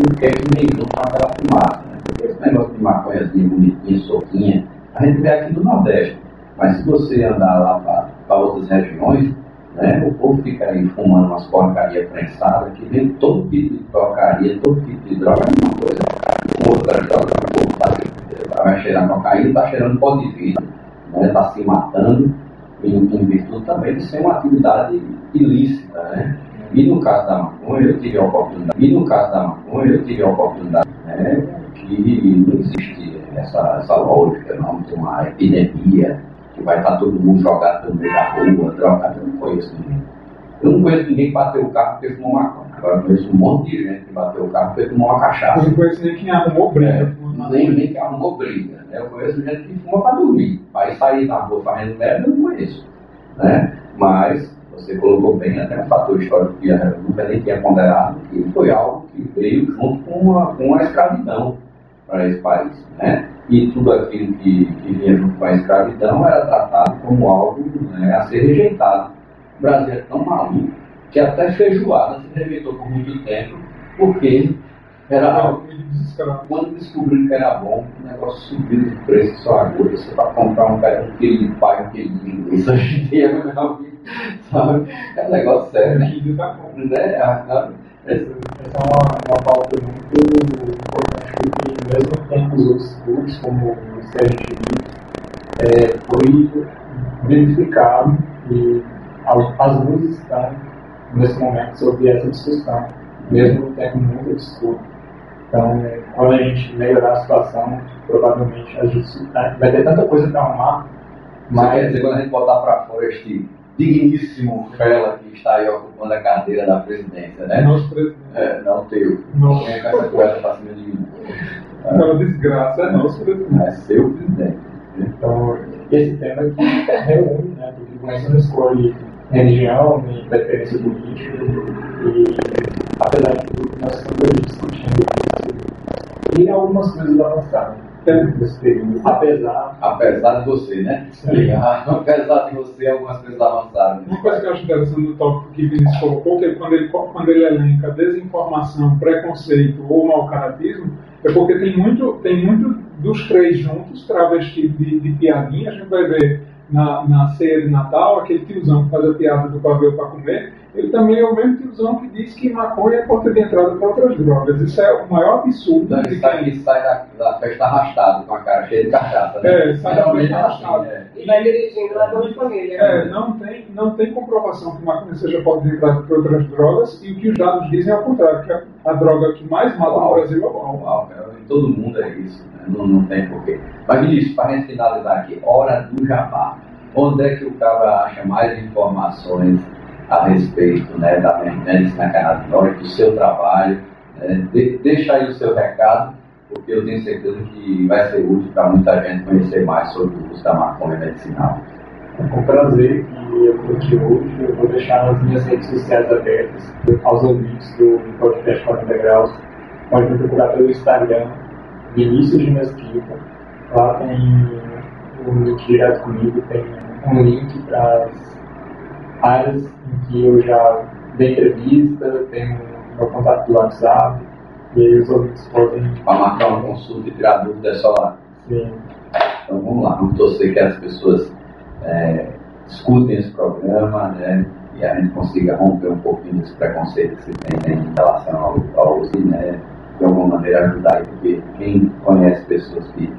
o que é que meio com aquela fumaça. Né? Porque esse negócio de maconhazinha bonitinha, soltinha, a gente vê aqui no Nordeste. Mas se você andar lá para outras regiões, né, o povo fica aí fumando umas porcarias prensadas, que vem todo tipo de porcaria, todo tipo de droga, é uma coisa, outra droga, o povo tá, vai cheirar cocaína, está cheirando pó de vidro, está né, tá se matando, em, em, virtude também de ser uma atividade ilícita. Né? E no caso da maconha, eu tive a oportunidade, e no caso da maconha, eu tive a oportunidade que não existe essa, essa lógica não, de uma epidemia que vai estar todo mundo jogado no meio da rua, drogado, eu não conheço ninguém. Eu não conheço ninguém que bateu o carro porque fumou maconha. Agora eu conheço um monte de gente que bateu o carro porque fumou uma cachaça. Eu não conheço nem quem arrumou briga. É, nem, nem que arrumou briga. Né? Eu conheço gente que fuma para dormir. Aí sair na rua fazendo merda, eu não conheço. Né? Mas você colocou bem até um fator histórico que nunca nem tinha ponderado, que foi algo que veio junto com a, com a escravidão para esse país. Né? E tudo aquilo que, que vinha junto com a escravidão era tratado como algo né, a ser rejeitado. O Brasil é tão maluco que até feijoada se rejeitou por muito tempo, porque era algo. Quando descobriram que era bom, o negócio subiu de preço só agora. Você vai comprar um, um quilo de pai, um quilo de linguiça *laughs* hoje em dia, sabe? É um negócio sério. Né? Né? Essa, é uma, uma pauta muito importante, porque mesmo tempo os outros grupos, como gente viu, é, foi verificado e as luzes estão nesse momento sobre essa discussão, mesmo tempo muito obscuro. Então, quando a gente melhorar a situação, provavelmente a gente vai ter tanta coisa para arrumar. Mas quer dizer, quando a gente botar para fora este digníssimo Fela que está aí ocupando a cadeira da presidência, né? Nosso presidente. É, não teu. Não. Quem é com essa coisa para cima de mim? É uma desgraça, é nosso presidente. É seu presidente. Então, esse tema aqui reúne, né? Porque você não escolhe religião, nem preferência política, e apesar de tudo, nós estamos discutindo e algumas coisas período, apesar... Apesar de você, né? Sim. *laughs* apesar de você, algumas coisas avançaram. Uma coisa que eu acho interessante no tópico que Vinícius colocou, que é quando ele, quando ele elenca desinformação, preconceito ou mau caratismo, é porque tem muito, tem muito dos três juntos, travestido de, de piadinha, a gente vai ver na, na ceia de Natal, aquele tiozão que faz a piada do pavê para comer, ele também é o mesmo tiozão que diz que maconha é porta de entrada para outras drogas. Isso é o maior absurdo. Não, ele sai, ele sai da, da, festa arrastado, com a cara cheia de cachaça. Né? É, sai da festa arrastado. É. E vai dirigindo lá toda a família. É, não tem, não tem comprovação que maconha seja porta de entrada para outras drogas, e o que os dados dizem é o contrário, que a, a droga que mais mata no Brasil é o álcool. Todo mundo é isso, né? não, não tem porquê. Mas, Vinícius, para a gente finalizar aqui, hora do jabá. Onde é que o cara acha mais informações a respeito né, da medicina cannabinoide, do seu trabalho? Né? De, deixa aí o seu recado, porque eu tenho certeza que vai ser útil para muita gente conhecer mais sobre o uso da maconha medicinal. É com prazer que eu estou aqui hoje. Eu vou deixar as minhas redes sociais abertas aos ouvintes do podcast 40 Graus. Pode me procurar pelo Instagram, Vinícius de Mesquita. Lá tem um link direto comigo, tem um link para as áreas que eu já dei entrevista, tenho meu contato do WhatsApp, e aí os ouvintes podem. Para marcar uma consulta e tirar dúvida é só lá. Sim. Então vamos lá, vamos torcer que as pessoas é, escutem esse programa, né? E a gente consiga romper um pouquinho desse preconceito que se tem né, em relação ao, ao uso, né? De alguma maneira ajudar, porque quem conhece pessoas que,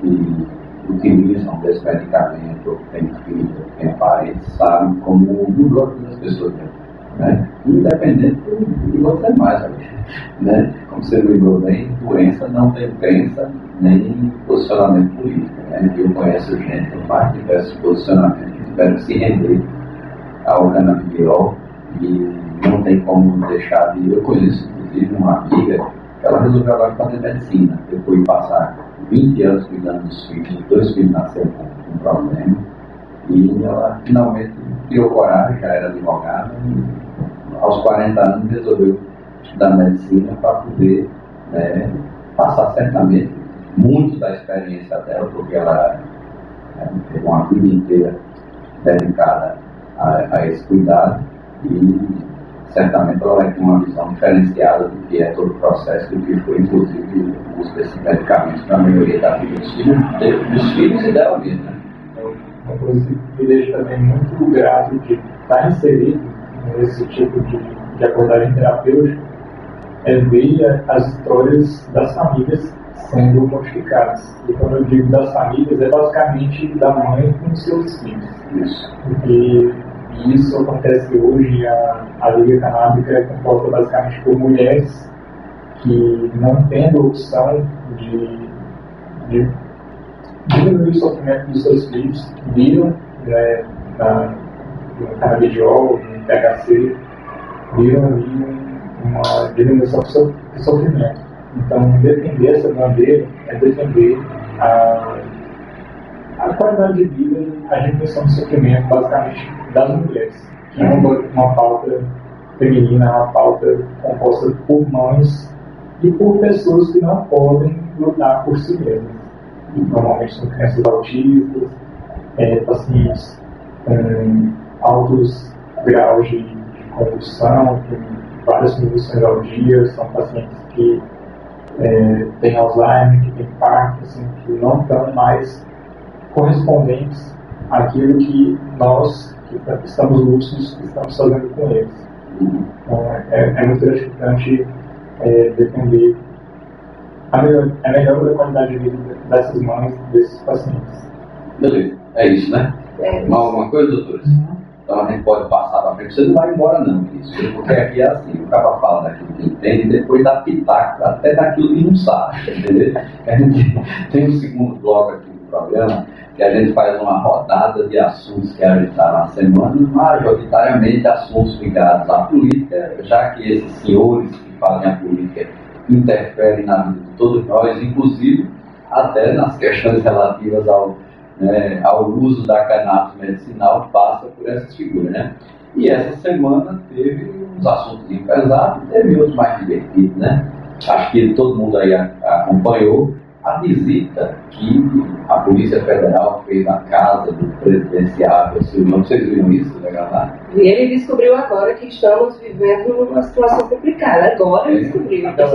que utilizam desse medicamento, tem filho, tem parentes, sabem como mudou a vida das pessoas. Né? Independente de você mais, né? Como você lembrou bem, doença não tem crença nem posicionamento político. Né? Eu conheço gente com mais diversos posicionamentos que tiveram que se render ao canabidiol e não tem como deixar de. Eu conheço, inclusive, uma amiga que ela resolveu agora fazer medicina, depois de passar 20 anos cuidando dos filhos, dois filhos nasceram com um problema, e ela finalmente criou coragem, já era advogada, e aos 40 anos resolveu estudar medicina para poder né, passar certamente muito da experiência dela, porque ela é, teve uma vida inteira dedicada a, a esse cuidado e certamente ela vai ter uma visão diferenciada do que é todo o processo, do que foi, inclusive, o uso desses medicamentos para a melhoria da vida dos filhos, dos filhos e dela mesma. Uma coisa que me deixa também muito grato de estar inserido nesse tipo de, de abordagem terapêutica é ver as histórias das famílias sendo modificadas. E quando eu digo das famílias, é basicamente da mãe com seus filhos. Isso. Porque isso acontece hoje, a, a Liga Canábica é composta basicamente por mulheres que, não tendo opção de, de diminuir o sofrimento dos seus filhos, viram né, na, no canabidiol, no THC, viram ali uma diminuição do sofrimento. Então, defender essa bandeira é defender a, a qualidade de vida a diminuição do sofrimento, basicamente, das mulheres, que é uma, uma pauta feminina, uma pauta composta por mães e por pessoas que não podem lutar por si mesmas. Normalmente são crianças autistas, é, pacientes com altos graus de, de convulsão, com várias convulsões ao dia, são pacientes que é, têm Alzheimer, que têm Parkinson, que não estão mais correspondentes àquilo que nós que estamos lúcidos estamos fazendo com eles. Então, é, é muito gratificante é, defender a, melhor, a melhora da qualidade de vida dessas mães, desses pacientes. Beleza, é isso, né? É. Mais alguma coisa, doutores? Uhum. Então a gente pode passar para frente. Você não vai embora, não, isso. Porque aqui é assim: o cara fala daquilo que entende e depois dá pitaco até daquilo que não sabe, *laughs* entendeu? A gente *laughs* tem um segundo bloco aqui do programa que a gente faz uma rodada de assuntos que a gente está na semana, majoritariamente assuntos ligados à política, já que esses senhores que fazem a política interferem na vida de todos nós, inclusive até nas questões relativas ao, né, ao uso da cannabis medicinal, passa por essas figuras. Né? E essa semana teve uns assuntos pesados, teve outros mais divertidos. Né? Acho que todo mundo aí acompanhou a visita que a Polícia Federal fez na casa do presidenciável Silvio. Vocês viram isso, legal lá? E ele descobriu agora que estamos vivendo uma situação complicada. Agora ele descobriu. Então,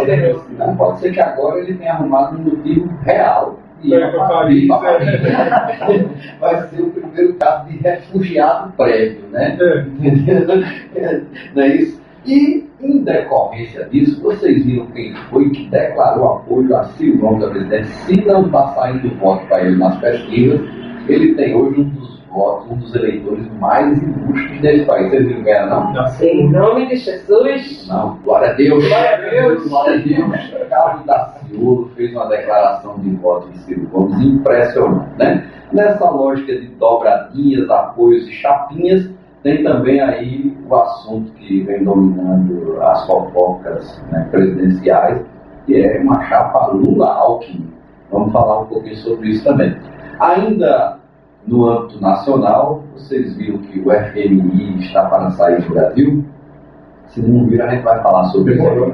não, pode ser que agora ele tenha arrumado um motivo real e é, Paris, *laughs* é. vai ser o primeiro caso de refugiado prévio, né? É. *laughs* *laughs* Não é isso? E, em decorrência disso, vocês viram quem foi que declarou apoio a Silvão da presidente. Se não está saindo voto para ele nas pesquisas, ele tem hoje um dos votos, um dos eleitores mais ilustres desse país. Vocês viram quem era, não? não? Em nome de Jesus. Não, glória a Deus. Glória a Deus. Glória a Deus. Carlos Daciolo fez uma declaração de voto de Ciro Gomes impressionante, né? Nessa lógica de dobradinhas, apoios e chapinhas, tem também aí o assunto que vem dominando as fofocas né, presidenciais, que é uma chapa Lula-Alckmin. Vamos falar um pouquinho sobre isso também. Ainda no âmbito nacional, vocês viram que o FMI está para sair do Brasil? Se não viram, a gente vai falar sobre isso.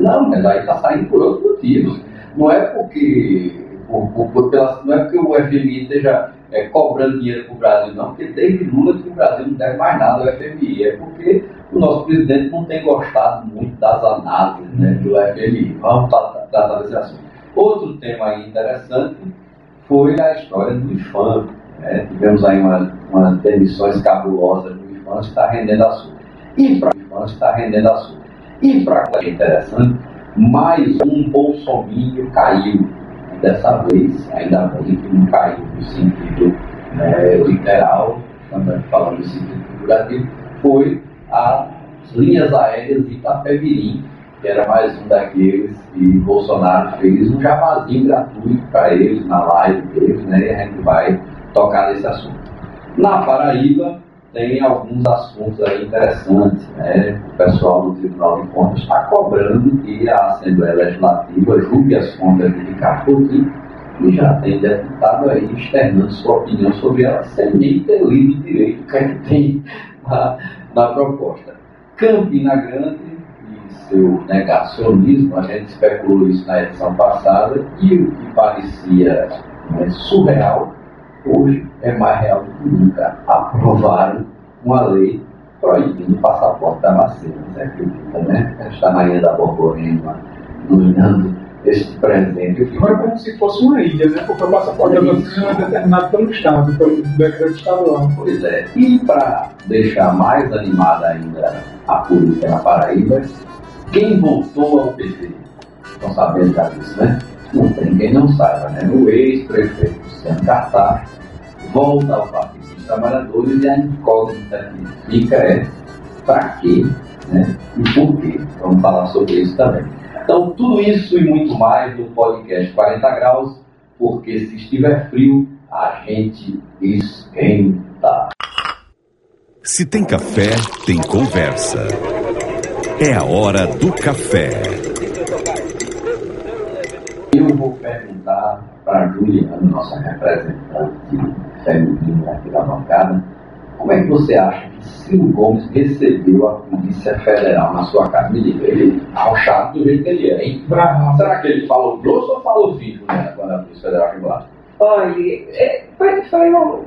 Não, mas aí está saindo por outros motivos. Não é porque, por, por, por, não é porque o FMI esteja é, cobrando dinheiro para o Brasil, não, porque desde Lula que o Brasil não deve mais nada ao FMI. É porque o nosso presidente não tem gostado muito das análises né, do FMI. Vamos tratar desse assunto. Outro tema interessante foi a história do IFAM. Né? Tivemos aí umas, umas demissões cabulosas do IFAM está rendendo assunto. E para o IFAM está rendendo assunto. E para é interessante, mais um bolsominho caiu dessa vez, ainda bem que não caiu no sentido né, literal, também falando no sentido figurativo, foi as linhas aéreas de Itapemirim, que era mais um daqueles que Bolsonaro fez um jabazinho gratuito para eles, na live deles, né, e a gente vai tocar nesse assunto. Na Paraíba, tem alguns assuntos aí interessantes. Né? O pessoal do Tribunal de Contas está cobrando que a Assembleia Legislativa julgue as contas de Ricardo Coutinho e já tem deputado aí externando sua opinião sobre ela sem nem ter lido direito o que é que tem na, na proposta. Campina Grande e seu negacionismo, a gente especulou isso na edição passada, e o que parecia né, surreal, hoje é mais real do que nunca. Aprovaram uma lei proibindo o passaporte da vacina. Você acredita, né? Está na ilha da Borborema, dominando este presente. Não é como se fosse uma ilha, né? Porque o passaporte da vacina é determinado pelo Estado, pelo decreto estadual. Pois é. E para deixar mais animada ainda a política na Paraíba, quem voltou ao PT? Estão sabendo já disso, né? Não tem quem não saiba, né? O ex-prefeito Cartaz volta ao Partido dos Trabalhadores e a incógnita que fica é para quê né? e por quê. Vamos falar sobre isso também. Então, tudo isso e muito mais no podcast 40 Graus, porque se estiver frio, a gente esquenta. Se tem café, tem conversa. É a hora do café. Eu vou perguntar para a Juliana, nossa representante feminina aqui da bancada, como é que você acha que Ciro Gomes recebeu a Polícia Federal na sua casa? Me diga, ele arrochado do jeito que ele é, hein? Bravo. Será que ele falou grosso ou falou vivo né, quando a Polícia Federal chegou lá? Olha, é, foi, foi uma,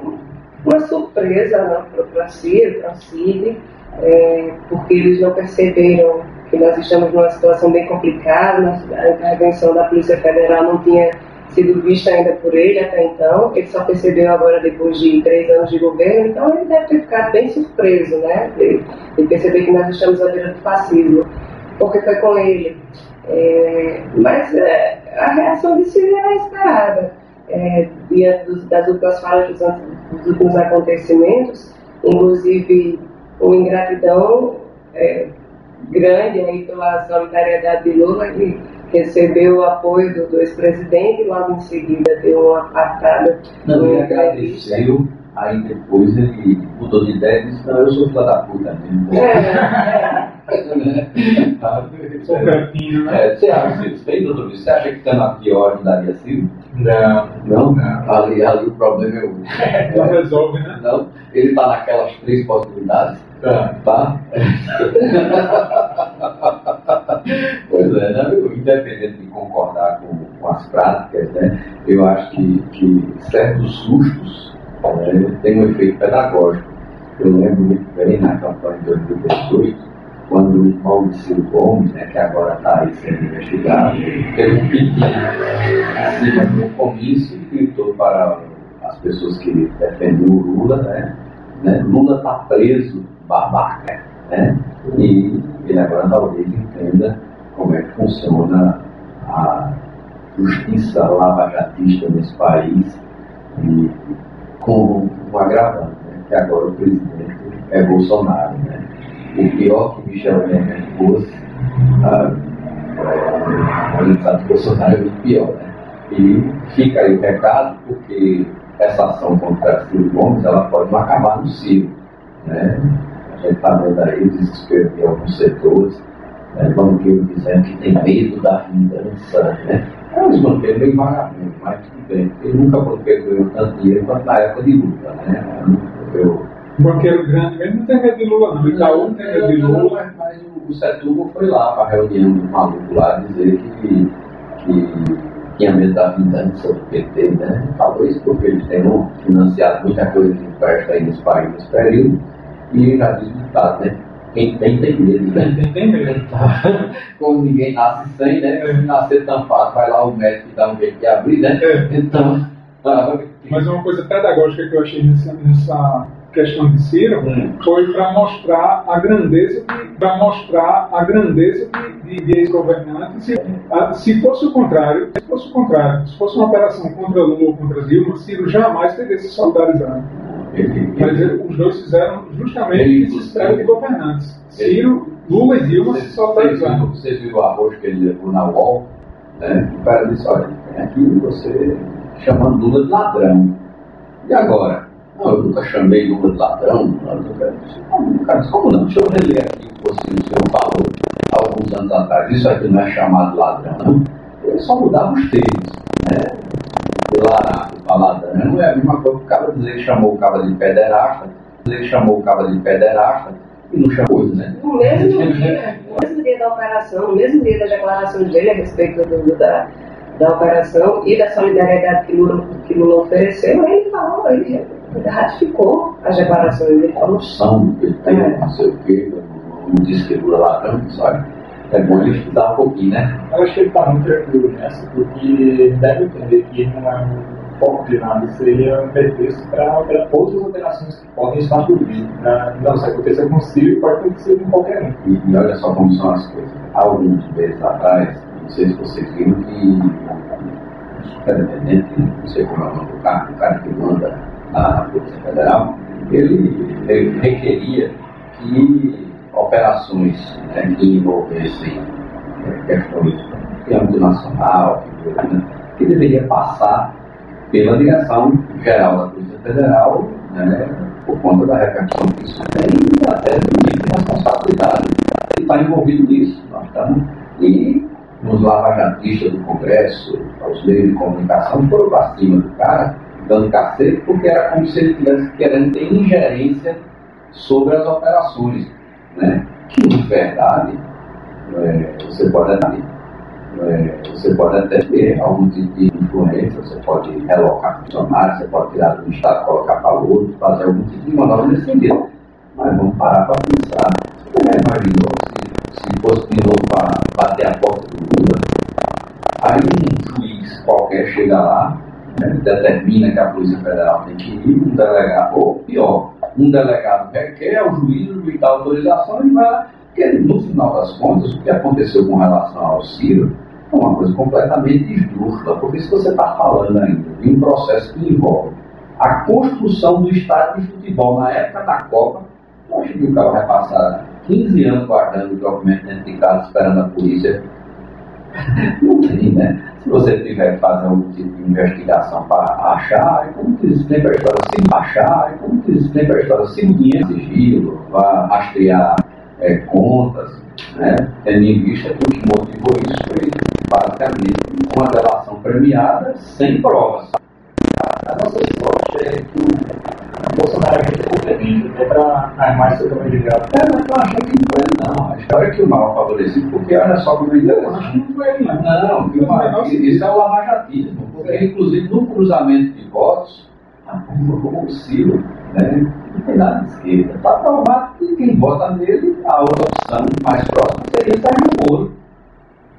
uma surpresa né, para a Ciro, para Cid, é, porque eles não perceberam que nós estamos numa situação bem complicada, nós- a intervenção da Polícia Federal não tinha sido vista ainda por ele até então, ele só percebeu agora depois de três anos de governo, então ele deve ter ficado bem surpreso, né, de, de perceber que nós estamos à beira do fascismo, porque foi com ele. É, mas é, a reação de Ciro era esperada é, diante das últimas falas dos, dos últimos acontecimentos, inclusive uma ingratidão é, grande aí pela solidariedade de Lula, que recebeu o apoio do, do ex-presidente e logo em seguida deu uma apartada Não, ele agradeceu, aí depois ele mudou de ideia e disse, não, eu sou filha da puta mesmo. É, é. *laughs* Sou cretino, né? É, você acha que tem, doutor? Você acha que estando aqui ó, ajudaria Ciro? Não, Não? Não. Ali, ali o problema é o. *laughs* Não resolve, né? Não, ele está naquelas três possibilidades. Tá. Tá? *laughs* pois é, né? Independente de concordar com, com as práticas, né? Eu acho que, que certos sustos né, têm um efeito pedagógico. Eu lembro muito bem na campanha de 2018, quando o irmão de Ciro Gomes, né, que agora está aí sendo investigado, teve um pedido acima do comício e gritou para as pessoas que defendem o Lula, né? né? Lula está preso, babaca, né? E ele agora talvez entenda como é que funciona a justiça lavajatista nesse país e com um agravante, né? que agora o presidente é Bolsonaro, né? O pior que Michel Temer fosse, ah, é, sabe que Bolsonaro é muito pior, né? E fica aí o recado, porque essa ação contra Ciro Gomes, ela pode não acabar no Ciro, né? A gente está vendo aí o desespero de alguns setores, né? banqueiros dizendo que tem medo da vingança, né? É um banqueiro meio vagabundo, mas tudo bem. Ele nunca banqueiro ganhou tanto dinheiro quanto na época de Lula, né? Eu, Um banqueiro grande mesmo não tem medo de Lula, não. Itaú não tem medo de Lula. mas, o, o Setúbal foi lá para a reunião do maluco lá dizer que, que tinha medo da vingança do PT, né? Falou isso porque eles têm financiado muita coisa que presta aí nesse país nesse período. E já diz o ditado, né? Quem tem, tem medo, né? Tem, tem medo. *laughs* Como ninguém nasce sem, né? Se nascer tampado, vai lá o médico e dá um jeito de abrir, né? É. Então, ah, Mas uma coisa pedagógica que eu achei nessa, nessa questão de Ciro Hum. foi para mostrar a grandeza para mostrar a grandeza de, de, de ex-governantes. Se, a- se fosse o contrário, se fosse o contrário, se fosse uma operação contra Lula ou contra Dilma, Ciro jamais teria se solidarizado. Mas os dois fizeram justamente o que se espera de governantes. Ciro, Lula e Dilma se viram, vocês viram o arroz que ele levou na UOL? Né? O cara disse, olha, tem aqui você chamando Lula de ladrão. E agora? Não, eu nunca chamei Lula de ladrão. O cara disse, como não? Deixa eu reler aqui o que você- o senhor falou há alguns anos atrás. Isso aqui não é chamado de ladrão, não. Ele só mudava os termos. Né? Para ladrão não é a mesma coisa que o cara dizer que chamou o cara de pederasta, que chamou o cara de pederasta e não chamou, né? No mesmo dia, no mesmo dia da operação, no mesmo dia da declaração dele a respeito do, da, da operação e da solidariedade que Lula, que Lula ofereceu, ele falou, ele ratificou as declarações. Ele falou. Que ele tem, É. não sei o quê, não disse que Lula lá tanto, sabe? É bom ele estudar um pouquinho, né? Eu acho que ele está muito tranquilo nessa, porque deve entender que não é um foco de nada, seria um pretexto para outras operações que podem estar por vir. Não, se acontecer com o Ciro, pode acontecer com qualquer um. E, e olha só como são as coisas. Há alguns meses atrás, não sei se vocês viram que superintendente, não sei como é o nome do cara, o cara que manda a Polícia Federal, ele, ele requeria que operações né, que envolvessem eh, questões de âmbito nacional, né, que deveria passar pela direção geral da Polícia Federal, né, por conta da repercussão que isso tem e até do nível de responsabilidade que está envolvido nisso. Nós estamos, e nos lavajatistas do Congresso, os meios de comunicação, foram para cima do cara, dando cacete, porque era como se ele estivesse querendo ter ingerência sobre as operações. Né? Que, de verdade, é, você pode é, você pode até ter algum tipo de influência, você pode relocar funcionários, você pode tirar de um estado, colocar para outro, fazer algum tipo de manobra nesse sentido. Mas vamos parar para pensar. Você já imaginou se, se fosse de novo para bater a porta do Lula? Aí um juiz qualquer chega lá, né, determina que a Polícia Federal tem que ir, um delegado, ou pior, um delegado requer ao juiz, o juiz dá autorização e vai lá. Porque no final das contas, o que aconteceu com relação ao Ciro é uma coisa completamente esdrúxula, porque se você está falando ainda de um processo que envolve a construção do estádio de futebol na época da Copa, acho que o cara vai passar 15 anos guardando o documento dentro de casa esperando a polícia. *laughs* Não tem, né? Se você tiver que fazer algum tipo de investigação para achar, é como que para a história se achar, é como que para a história se dinheiro, sigilo, vai rastrear é, contas, né? Tendo em vista que o que motivou isso foi basicamente uma delação premiada sem provas. A nossa sorte é que o Bolsonaro é para armar seu caminho de gato. É, mas eu acho que não foi ele, não. A história é que o mal favorecido, porque olha só como ele Eu acho que não foi ele, não. Não, que o mal- isso é o lavajatismo, porque inclusive no cruzamento de votos, a curva o Ciro, né, não tem nada de esquerda. Está provado que quem vota nele, a outra opção mais próxima seria Sérgio Moro.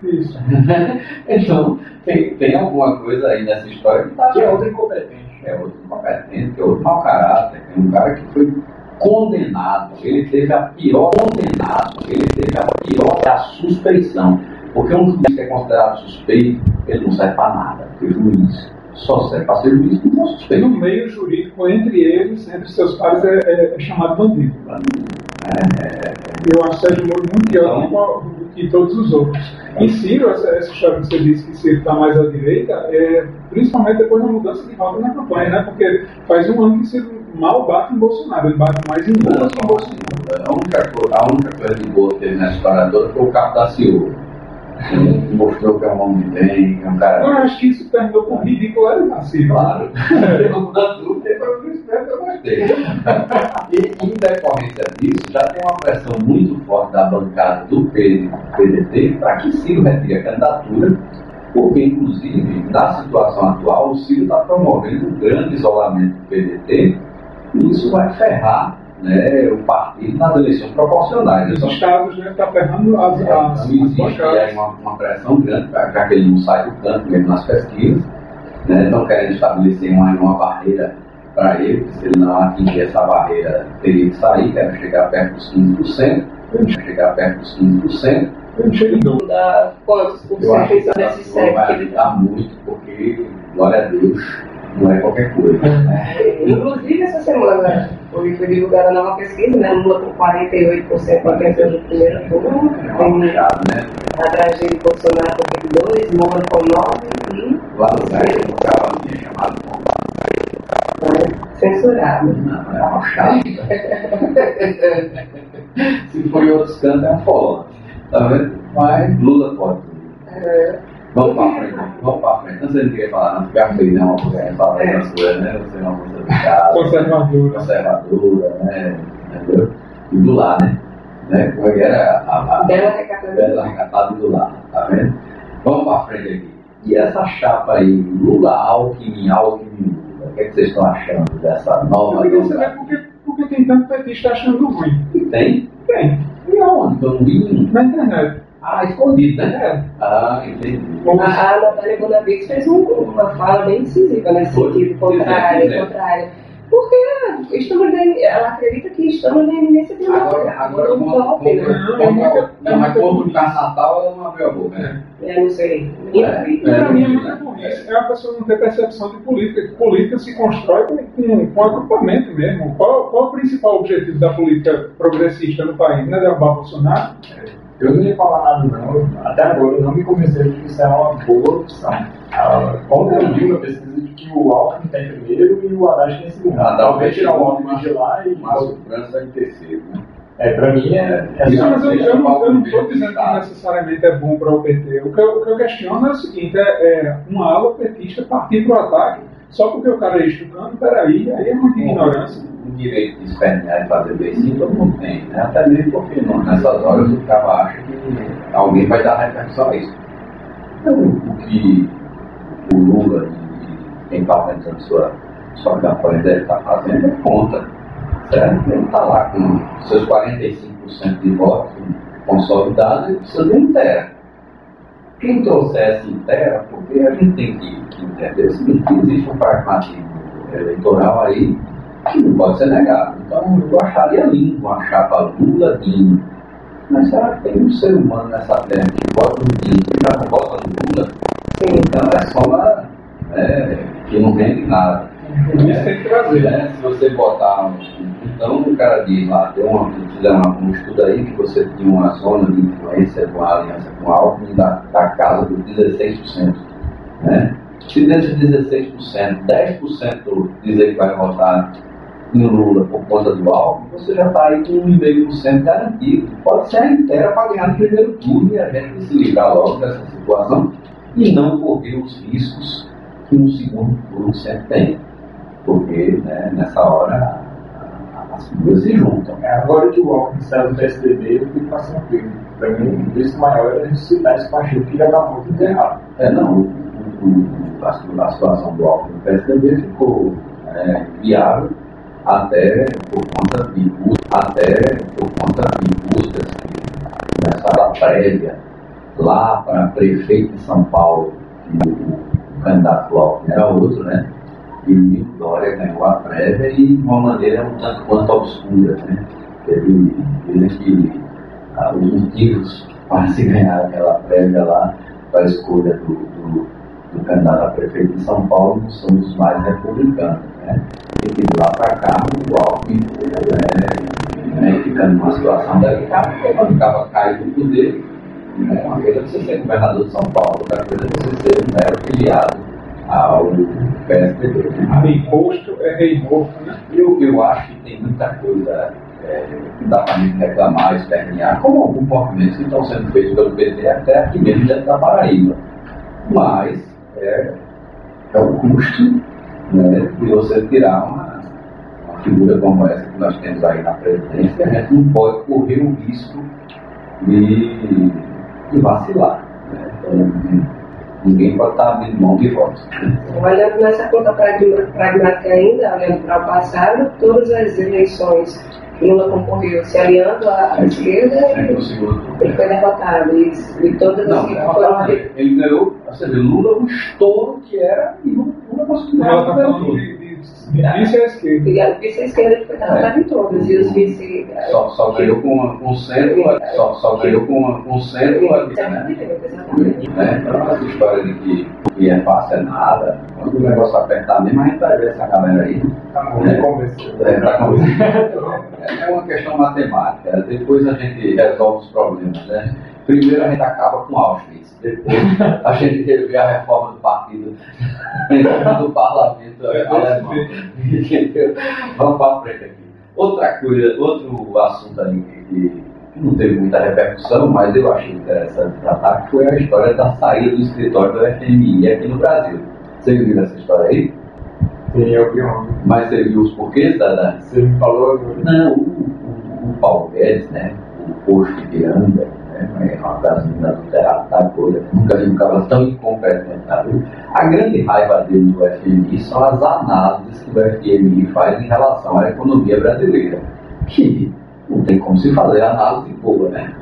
Isso. *laughs* então, tem, tem alguma coisa aí nessa história que está Que é outro incompetente. É outro incompetente, é outro mau caráter, é um cara que foi condenado, ele teve a pior condenado, ele teve a pior da suspeição. Porque um juiz que é considerado suspeito, ele não serve para nada. Porque juiz só serve para ser juiz que não é No suspeito. meio jurídico, entre eles, entre seus pares, é, é- é chamado bandido. Eu acho Sérgio Moro muito pior do que todos os outros. E Ciro, essa, essa história que você disse que Ciro está mais à direita, é, principalmente depois da mudança de rota na campanha, né? Porque faz um ano que Ciro mal bate em Bolsonaro, ele bate mais em Lula que em Bolsonaro. A única, co- a única coisa de boa que teve nessa história toda foi o cabo da Ciúva. *laughs* Mostrou que é um homem de bem, é um Eu cara. acho que isso terminou por ridicularizar Ciro. Claro. *laughs* Eu dando tempo para o espero eu gostei. *laughs* E em decorrência disso, já tem uma pressão muito forte da bancada do PDT para que Ciro retire a candidatura, porque, inclusive, na situação atual, o Ciro está promovendo um grande isolamento do PDT e isso vai ferrar né, o partido nas eleições proporcionais. Os Então, estados, né, tá ferrando as, as, então, existe aí uma, uma pressão grande, já que ele não sai do canto mesmo nas pesquisas, né? estão querendo estabelecer uma, uma barreira para ele, que se ele não atingir essa barreira, teria que sair, quer chegar perto dos 15%, chegar perto dos 15%. Eu chego em dor. Da quantos por Eu acho que essa turma vai ajudar muito, porque, glória a Deus, não é qualquer coisa. Né? Inclusive, essa semana foi, foi divulgada a nova pesquisa, né? Lula com 48% de atenção no primeiro turno, É tem puxada, né? atrás de Bolsonaro com 22, Moro com 9 e Lá no Zé, o cara não tinha chamado né, censurado. Não, é uma chata. *laughs* Se for em outros cantos, é um follow. Tá vendo? Mas Lula pode. É, Vamos pra frente, vamos pra frente. Não sei o que ia falar, não ficar feio, não. Você fala essas coisas, né? Você é uma moça delicada, Conservadora. conservadora, né? Entendeu? Tudo lá, né? Né? Como é que era a, a Bela recatada. Bela recatada do lado, tá vendo? Vamos para frente aqui. E essa chapa aí, Lula, Alckmin, Alckmin, Lula, o que, é que vocês estão achando dessa nova Eu queria saber novela? por que, por que tem tanto petista achando ruim. E tem? Tem, E aonde? Eu não vi na internet. Ah, escondido, né? É. Ah, entendi. Como A, a Natália Bonavides fez um- uma fala bem decisiva nesse Foi. sentido, é, contrária, é. contrária. Porque estamos na, ela acredita que estamos na iminência de um Agora, agora um como, golpe, né? Não, é é mas como Natal, ela não abriu a boca, né? Eu não sei. É. E para mim é muita burrice. É a pessoa não ter percepção de política. Que política se constrói com, com, com agrupamento mesmo. Qual, qual o principal objetivo da política progressista no país? Não é derrubar Bolsonaro? Eu não ia falar nada não, até agora eu não me convenceu de que isso é uma boa opção. Ah, Ontem eu vi uma pesquisa de que o Alckmin tem primeiro e o Haddad tem segundo. Ah, Talvez tirar o Alckmin Alckmin de lá e... Márcio França em terceiro, né? É, pra mim é... é Isso, mas eu, eu não eu não o estou dizendo que necessariamente é bom para o PT. O que, eu, o que eu questiono é o seguinte: é, é uma ala petista partir para o ataque só porque o cara é estucando, peraí, aí é muita ignorância. O direito de espernear e fazer beicinho todo mundo tem, né? Até mesmo porque não, nessas horas o cara acha que alguém vai dar repercussão a isso. Então, o que o Lula e quem está aumentando sua, sua campanha deve estar fazendo é contra. Certo? Ele está lá com seus 45% de votos consolidados e precisa de inteira. Quem trouxer essa inteira, porque a gente tem que, que entender o seguinte, que existe um pragmatismo eleitoral aí que não pode ser negado. Então eu acharia lindo uma chapa Lula Dinho. Mas será que tem um ser humano nessa terra que vota no Dinho e já não vota no Lula? Então é só uma, né, que não rende nada. Isso tem que trazer. Né? Se você botar. Então o cara diz lá, tem uma, fizeram um estudo aí que você tinha uma zona de influência com a aliança com Alckmin da, da casa dos 16%. Né? Se desses 16%, 10% dizer que vai votar no Lula por conta do Alckmin, você já está aí com 1,5% garantido. Pode ser a inteira para ganhar no primeiro turno e a gente se livrar logo dessa situação e não correr os riscos que um segundo turno sempre tem. Porque né, nessa hora a- a- as figuras se juntam. É, Agora que o Alckmin saiu do PSDB, eu fico mais tranquilo. Pra mim, o risco maior é ressuscitar esse partido que já está muito enterrado. É, não, a, a situação do Alckmin no PSDB ficou é, viável até por conta de até por conta de buscas que começaram a prévia lá para prefeito de São Paulo, que o, candidato do Alckmin era outro, né? E o Dória ganhou a prévia e de uma maneira um tanto quanto obscura, né? Teve, dizem que ah, os motivos para se ganhar aquela prévia lá para a escolha do, do, do candidato a prefeito de São Paulo não são os mais republicanos, né? E de lá para cá o Alckmin né, né, ficando numa situação delicada, porque quando ficava caído do poder, né, uma coisa é você ser governador de São Paulo, outra coisa é você ser um mero filiado ao PSDB. né? Rei posto é rei morto, né? Eu, eu acho que tem muita coisa é, que dá para gente reclamar, espernear, como alguns movimentos que estão sendo feitos pelo PT até aqui mesmo dentro da Paraíba. Mas é, é o custo né, de você tirar uma, uma figura como essa que nós temos aí na presidência, a gente não pode correr o risco de, de vacilar. Né? Então, ninguém pode estar abrindo mão de votos. Olhando nessa conta pragmática ainda, olhando para o passado, todas as eleições que Lula concorreu se aliando à esquerda, segundo turno. ele foi derrotado. E, e todas as Não, que foram tá- ele ganhou, você vê, Lula, o estouro que era, e Lula Lula conseguiu ganhar Ela o está primeiro falando turno. de, de, de vice à esquerda. E a vice-esquerda ele foi derrotado em todas. E os vice. Só, só ganhou com, com centro, só, só ganhou com, com centro ali, né? Exatamente. né? Então, essa história de que, que é fácil é nada, quando o negócio apertar mesmo, a gente vai ver essa galera aí. Tá É. convencido. É, tá é uma questão matemática, depois a gente resolve os problemas, né? Primeiro a gente acaba com Auschwitz, depois a gente revê a reforma do partido, do parlamento alemão. Entendeu? Vamos para frente aqui. Outra coisa, outro assunto aí que, que não teve muita repercussão, mas eu achei interessante tratar, que foi a história da saída do escritório do FMI aqui no Brasil. Você viu essa história aí? Tem eu vi ontem. Mas você viu os porquês da, da, Você me falou, não, o, o- o Paulo Guedes, né? o posto Ipiranga, é uma gasolina adulterada da coisa, nunca vi um cara tão incompetente na vida. A grande raiva dele do FMI são as análises que o FMI faz em relação à economia brasileira, que não tem como se fazer análise boa, né?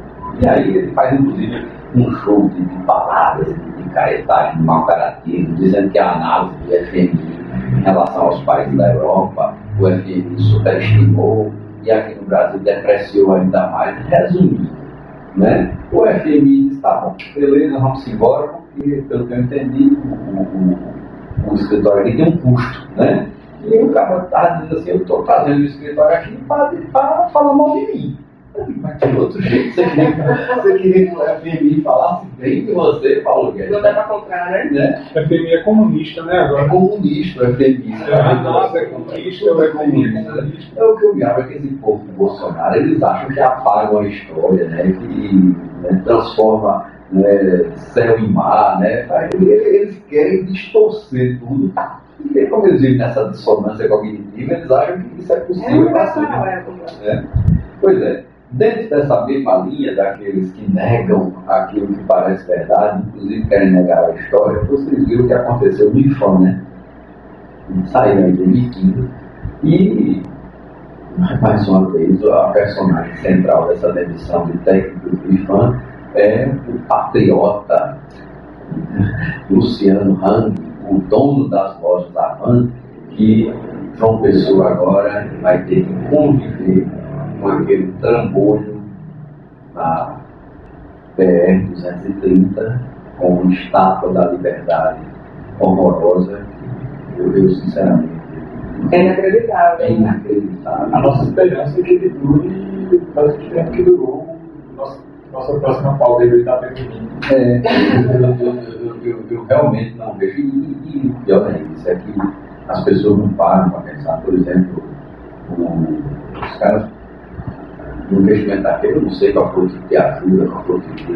E aí ele faz, inclusive, um show de, de palavras, de, de caretagem, de mau caratismo, dizendo que a análise do FMI em relação aos países da Europa, o FMI superestimou e aqui no Brasil depreciou ainda mais. Resumindo, né? o FMI disse, tá bom, beleza, vamos embora, porque pelo que eu entendi, o, o, o escritório aqui tem um custo, né? E o cara está dizendo assim, eu estou trazendo o escritório aqui para falar mal de mim. Mas de outro jeito, você queria, você queria que o FMI falasse bem de você, Paulo Guedes. Não dá para comprar, né? né? O FMI é comunista, né? Agora. É comunista, o FMI. É, nossa, é comunista, é comunista. É o que eu me é que esse povo do Bolsonaro, eles acham que apagam a história, né? Que né, transforma né, céu em mar, né? Eles querem distorcer tudo. E como eles vivem nessa dissonância cognitiva, eles acham que isso é possível. É, é, Pois é. Dentro dessa mesma linha daqueles que negam aquilo que parece verdade, inclusive querem negar a história, vocês viram o que aconteceu no IFAM, né? Saiu em 2015. E, mais uma vez, a personagem central dessa demissão de técnico do IFAM é o patriota Luciano Hang, o dono das lojas Avan, que João Pessoa agora vai ter que conviver com aquele trambolho na BR-230, com uma estátua da liberdade horrorosa, eu, eu sinceramente. É inacreditável. É inacreditável. A nossa esperança é que ele dure que tempo que durou nossa, nossa próxima pauta ele está terminando. É, eu, eu, eu, eu, realmente não vejo. E, e pior é isso, é que as pessoas não param para pensar, por exemplo, os caras no investimento daquele, eu não sei qual foi o tipo ajuda, qual foi o tipo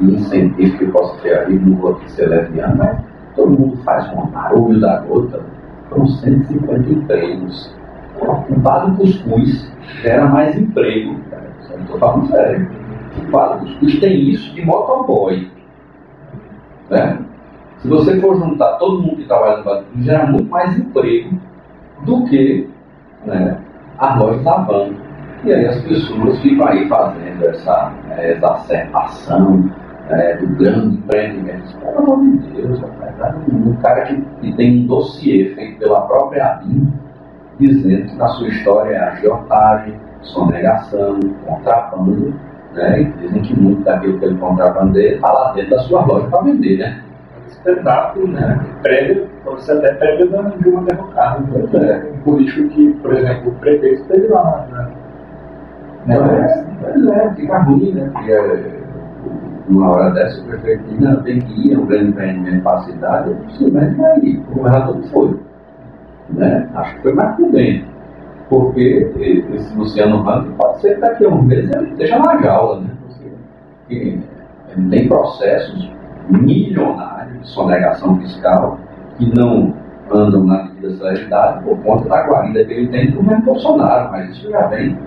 incentivo que possa ter ali, não vou aqui ser leviano, mas todo mundo faz um barulho da gota, foram 150 empregos. O Vale Cuscuz gera mais emprego, estou falando sério. O Vale Cuscuz tem isso de motoboy. Né? Se você for juntar todo mundo que trabalha no Vale Cuscuz, gera muito mais emprego do que né, as lojas da banca. E aí as pessoas ficam aí fazendo essa é, exacerbação é, do grande empreendimento. Pelo amor de Deus, rapaz, um cara que, que tem um dossiê feito pela própria ABIN dizendo que na sua história é agiotagem, sonegação, contrabando, né? E dizem que muito daquilo que ele contrabandeia está lá dentro da sua loja para vender, né? Espetáculo, né? Prévio, você até prévio de uma derrocada. É. Um político que, por exemplo, o prefeito esteve lá na né? Mas, é, fica ruim, né? Porque é, uma hora dessa o prefeito diz, não, tem que ir, é um grande empreendimento para a cidade, eu simplesmente vai ir. O governador foi. Né? Acho que foi mais prudente. Porque esse Luciano Ramos pode ser que daqui a um mês ele esteja na jaula, né? Porque tem processos milionários de sonegação fiscal que não andam na medida da celeridade por conta da guarida que ele tem do governo Bolsonaro, mas isso já vem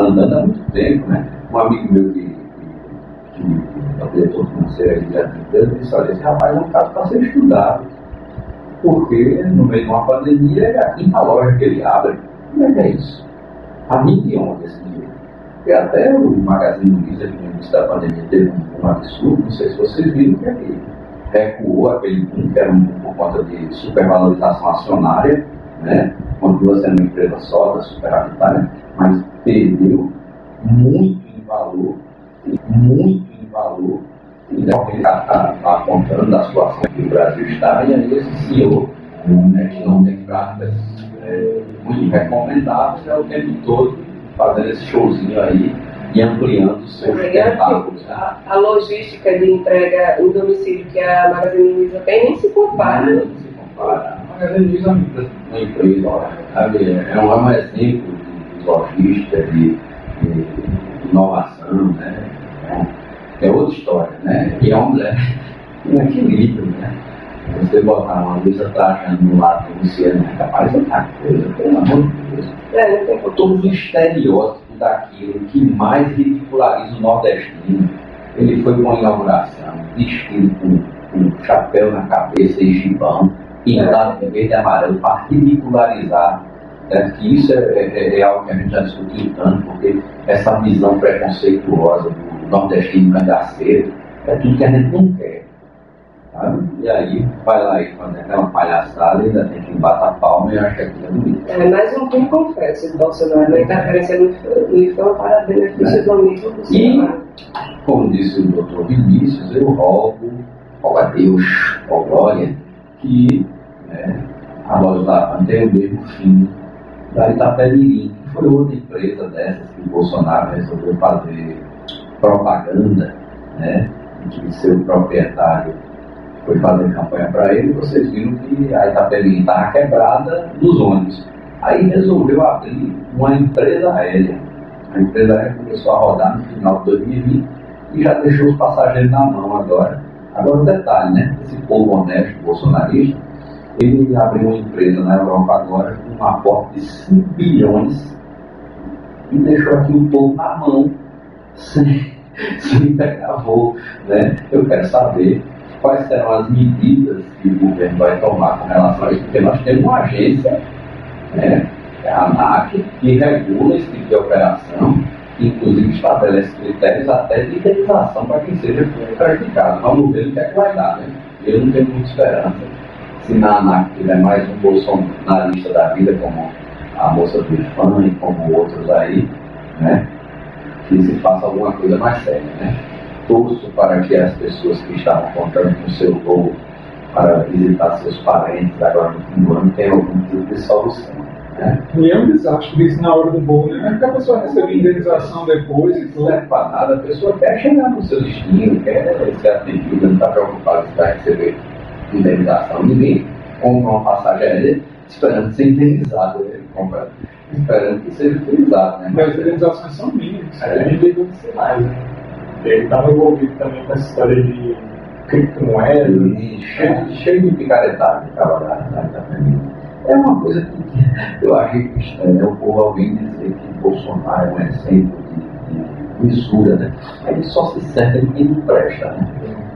andando há muito tempo, né? Um amigo meu que, que, que é diretor financeiro de empresa disse, olha, esse rapaz é um caso para ser estudado. Porque no meio de uma pandemia é a quinta loja que ele abre. Como é que é isso? A de onde esse dinheiro? E até o Magazine Luiza, que no início da pandemia teve um, absurdo, não sei se vocês viram que ele recuou aquele boom, que era um, por conta de supervalorização acionária, né? continua sendo uma empresa só, da superavitária, mas perdeu muito em valor, muito em valor, e está tá, tá apontando da situação que o Brasil está, e aí esse senhor, né, que não tem práticas é, muito recomendáveis, é o tempo todo fazendo esse showzinho aí e ampliando os seus tentáculos. A, a, logística de entrega em domicílio que a Magazine Luiza tem nem se compara. Não, não se compara. A Magazine Luiza é uma empresa, sabe, é um exemplo logística, de, de, inovação, né? É, é outra história, né? E é uma mulher em equilíbrio, né? Você botar uma luz atrás no lado do Luciano é capaz de outra coisa, pelo amor de Deus. É, tem todo um estereótipo daquilo que mais ridiculariza o nordestino. Ele foi com a inauguração, vestido com, com chapéu na cabeça e gibão, pintado de verde e amarelo, para ridicularizar. É, que isso é, é, é, algo que a gente já discutiu tanto, porque essa visão preconceituosa do nordestino cangaceiro é tudo que a gente não quer. Sabe? E aí vai lá e faz aquela palhaçada e ainda tem que bater a palma e acha que aquilo é bonito. É mais um crime confesso Bolsonaro, uma interferência no IFAM para benefício é. do do Bolsonaro. E, como disse o doutor Vinícius, eu rogo ao a Deus, ao glória, que né, a loja da o mesmo fim da Itapemirim, que foi outra empresa dessas que o Bolsonaro resolveu fazer propaganda, né, que seu proprietário foi fazer campanha para ele, vocês viram que a Itapemirim estava quebrada nos ônibus. Aí resolveu abrir uma empresa aérea. A empresa aérea começou a rodar no final de 2020 e já deixou os passageiros na mão agora. Agora um detalhe, né? Esse povo honesto, bolsonarista, ele abriu uma empresa na Europa agora com um aporte de 5 bilhões e deixou aqui o povo na mão, *laughs* sem, sem pegar voo. Né? Eu quero saber quais serão as medidas que o governo vai tomar com relação a isso, porque nós temos uma agência, né, é a ANAC, que regula esse tipo de operação, que inclusive estabelece critérios até de indenização para quem seja prejudicado. Vamos ver o que é que vai dar. Né? Eu não tenho muita esperança. Se na ANAC tiver mais um bolsonarista da vida, como a moça do IFAM e como outros aí, né, que se faça alguma coisa mais séria. Né? torço para que as pessoas que estavam contando com seu voo para visitar seus parentes agora no fim do ano tenham algum tipo de solução. Né? E é um desastre isso na hora do voo, né? Porque a pessoa recebe indenização depois e tudo. Não serve para nada, a pessoa quer chegar no seu destino, quer ser atendida, não está preocupada se vai receber indenização. Ninguém compra uma passagem aérea esperando ser indenizado, ele compra esperando que seja utilizado. Né? Mas as indenizações são mínimas. É, gente tem que ser mais, né? Ele estava envolvido também com essa história de criptomoedas. Cheio, cheio de picaretagem estava lá, É uma coisa que eu estranho, né? o povo alguém dizer que Bolsonaro é um exemplo de, de mistura, né? Ele só se serve de quem não presta, né?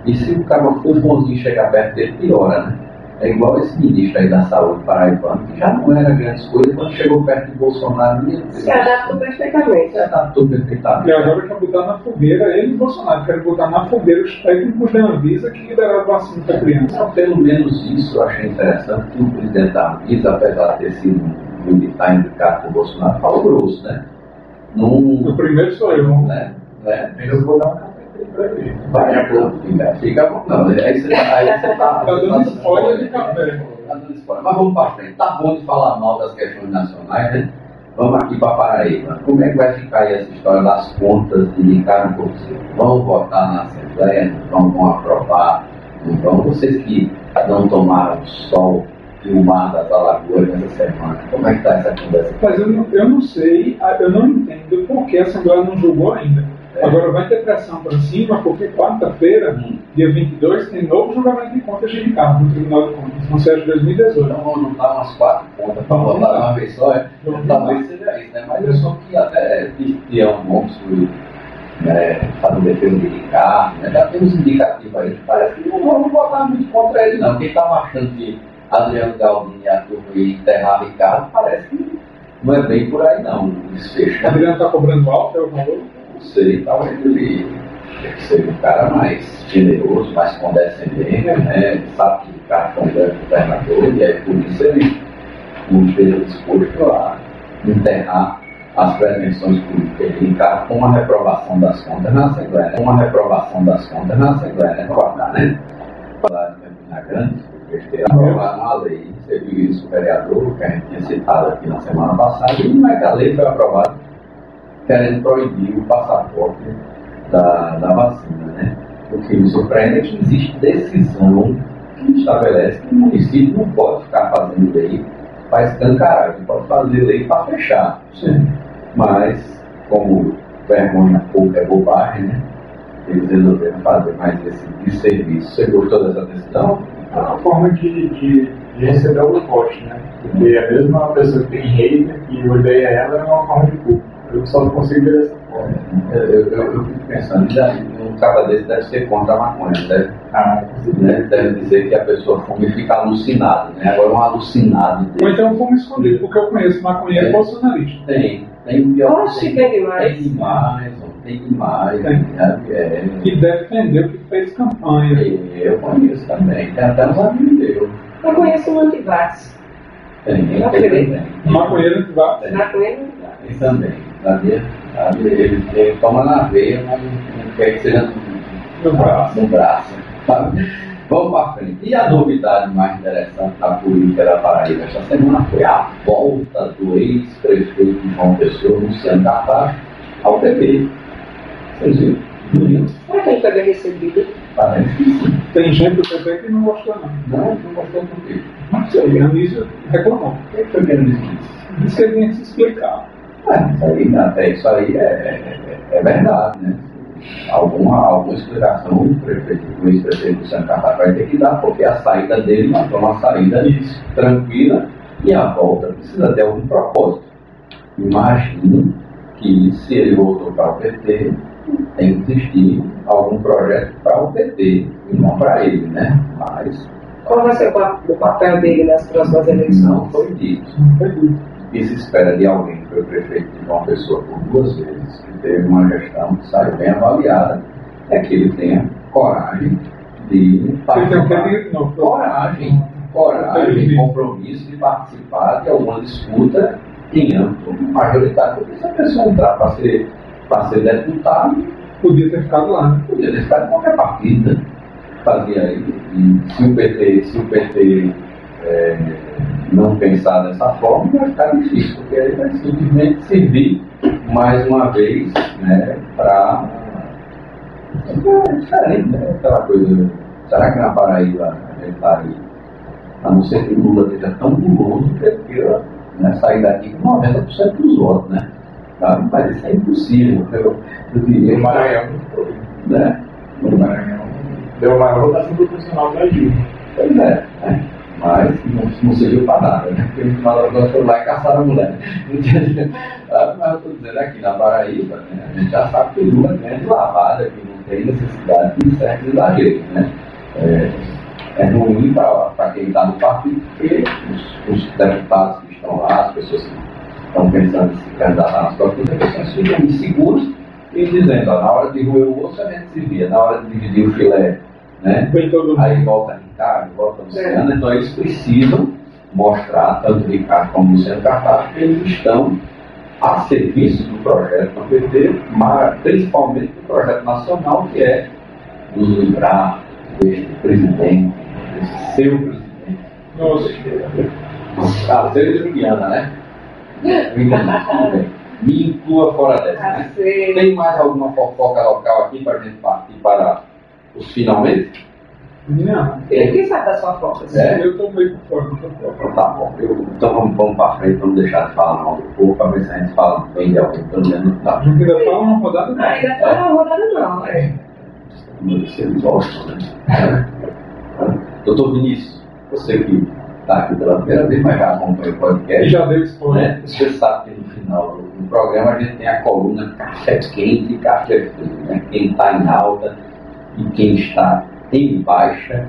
E se o cara for bonzinho chegar perto dele, piora, né? É igual esse ministro aí da saúde paraibano, que já não era grandes coisas, quando chegou perto de Bolsonaro, se adaptou perfeitamente. Se adaptou perfeitamente. E agora quer botar na fogueira ele e Bolsonaro, quer botar na fogueira os técnicos da Anvisa que liberaram vacina para criança. Então, pelo menos isso eu achei interessante, que o presidente da Anvisa, apesar de ter sido militar indicado por Bolsonaro, falou grosso, né? Num, o primeiro sou eu. Né? né? Eu vou dar uma Vai fica, bom. Não, aí você, aí você tá. Tá dando spoiler de café. Tá dando spoiler. Mas vamos para frente. Tá bom de falar mal das questões nacionais, né? Vamos aqui para Paraíba. Como é que vai ficar aí essa história das contas de Ricardo Cordeiro? Vão votar na Assembleia? Não vão aprovar? Não vão? Vocês que não tomaram sol e o mar das Alagoas nessa semana, como é que está essa conversa? Mas eu não, eu não sei, eu não entendo por que a Assembleia não julgou ainda. Agora vai ter pressão para cima, porque quarta-feira, dia 22, tem novo julgamento de contas de Ricardo no Tribunal de Contas, no CES de 2018. Então vamos juntar umas quatro contas para votar uma vez só, é? Talvez seja isso, né? Mas eu sou que até é um monstro né, fazendo defesa de Ricardo, né? já temos indicativos aí, parece que não vamos votar muito contra ele, não. Quem estava achando que Adriano Galdini e a turma ia enterrar Ricardo, parece que não é bem por aí, não. O desfecho. Adriano está cobrando alto, é o valor? Sei, talvez ele seja um cara mais generoso, mais condescendente, né? sabe que o cara é governador e aí por isso ele não esteja disposto a enterrar as pretensões políticas de Ricardo com uma reprovação das contas na Assembleia, com uma reprovação das contas na Assembleia, né? Guardar, né? De Campina Grande, porque aprovaram uma lei, você viu isso, o vereador, que a gente tinha citado aqui na semana passada, e não é que a lei foi aprovada querendo proibir o passaporte da, da vacina. Né? O que me surpreende é que existe decisão que estabelece que o município não pode ficar fazendo lei para escancarar, ele pode fazer lei para fechar. Sim. Mas, como vergonha pouco é bobagem, né? eles resolveram fazer mais esse de serviço. Você gostou dessa decisão? É uma forma de, de, de receber o poste, né? Porque a mesma pessoa que tem rei e odeia ela é uma forma de culpa. Eu só não consigo ver dessa forma. Eu, eu, eu, eu fico pensando, já, um cara desse deve ser contra a maconha, deve, Ah, né? deve dizer que a pessoa fuma e fica alucinado, né? Agora um alucinado Ou dele. então fumo escondido, porque eu conheço maconheiro É. bolsonarista. Tem, tem pior. Oxe, tem, tem demais. tem demais, tem demais. Tem. sabe? É, Que defendeu, que fez campanha. eu conheço também, tem até uns amigos meus. Eu conheço um antivax. Tem, tem, tem. Maconheiro vai. Maconheiro antivax. Tem também, sabia? Sabe? Ele, ele toma na veia, mas não quer que seja No braço. no braço. Sabe? Vamos para frente. E a novidade mais interessante da política da Paraíba esta semana foi a volta do ex-prefeito João Pessoa, Luciano Carvalho, ao PP. Vocês viram? Viram? Será que ele foi bem recebido? Parece que sim. Tem gente do PP que não gostou, não. Não, não gostou do quê? Mas o Anísio reclamou. O que foi que ele disse? Disse que ele tinha que se explicar. É, isso aí, até isso aí é, é, é verdade, né? Alguma, alguma explicação o prefeito, o ex-prefeito do Santa Catarina vai ter que dar, porque a saída dele não foi uma saída tranquila e a volta precisa ter algum propósito. Imagino que se ele voltou para o PT, tem que existir algum projeto para o PT e não para ele, né? Mas Qual vai ser o papel dele nas próximas eleições? não foi dito. Não foi dito. Que se espera de alguém que foi prefeito de uma pessoa por duas vezes, que teve uma gestão que saiu bem avaliada, é que ele tenha coragem de participar. Não. Coragem, coragem, compromisso de participar de alguma disputa em âmbito majoritário. Porque se a pessoa entrar para ser, para ser deputado, Podia ter ficado lá, né? podia ter ficado em qualquer partida. Fazia aí. E se o PT, se o PT é, não pensar dessa forma, vai ficar difícil, porque aí vai simplesmente servir mais uma vez né, para. É diferente, né? Aquela coisa. Será que na Paraíba gente está aí? A não ser que o Lula esteja tão guloso que ele queira né, sair daqui com 90% dos votos, né? Sabe? Mas isso é impossível. Eu, eu diria No Maranhão, né? No Maranhão, deu uma votação proporcional para Dilma. Pois é, né? Mas não, não serviu para nada, né? Porque eles falaram que foram lá e caçaram a mulher. *laughs* Mas eu estou dizendo aqui na Paraíba, né? a gente já sabe que Lula é grande lavada, que não tem necessidade de certos exageros, né? É, é ruim para quem está no partido, porque os, os deputados que estão lá, as pessoas que estão pensando em se candidatar nas próximas eleições, ficam inseguros e dizendo, ó, na hora de roer o osso a gente se via, na hora de dividir o filé, né? Aí volta Ricardo, volta Luciano, então eles precisam mostrar, tanto Ricardo como Luciano Carvalho, que eles estão a serviço do projeto do PT, mas principalmente do projeto nacional, que é nos livrar deste presidente, desse seu presidente. Nossa. Você é Juliana, né? Juliana, tudo bem. Me inclua fora dessa, né? Ah. Tem mais alguma fofoca local aqui para a gente partir para os finalmente? Não. Ele quem sabe das fofocas? É. Eu tô meio por fora. Tá bom, eu, então vamos, vamos para frente, vamos deixar de falar mal do povo para ver se a gente fala bem de alguém, pelo menos não A tá. gente ainda fala uma rodada não. Ainda tá na rodada não. É. Eles gostam, né? Doutor Vinícius, você que está aqui pela primeira vez, mas já acompanha o E podcast, já deu spoiler. né? Você sabe que no final do, do programa a gente tem a coluna café quente e café frio, né? Quem está em alta e quem está em baixa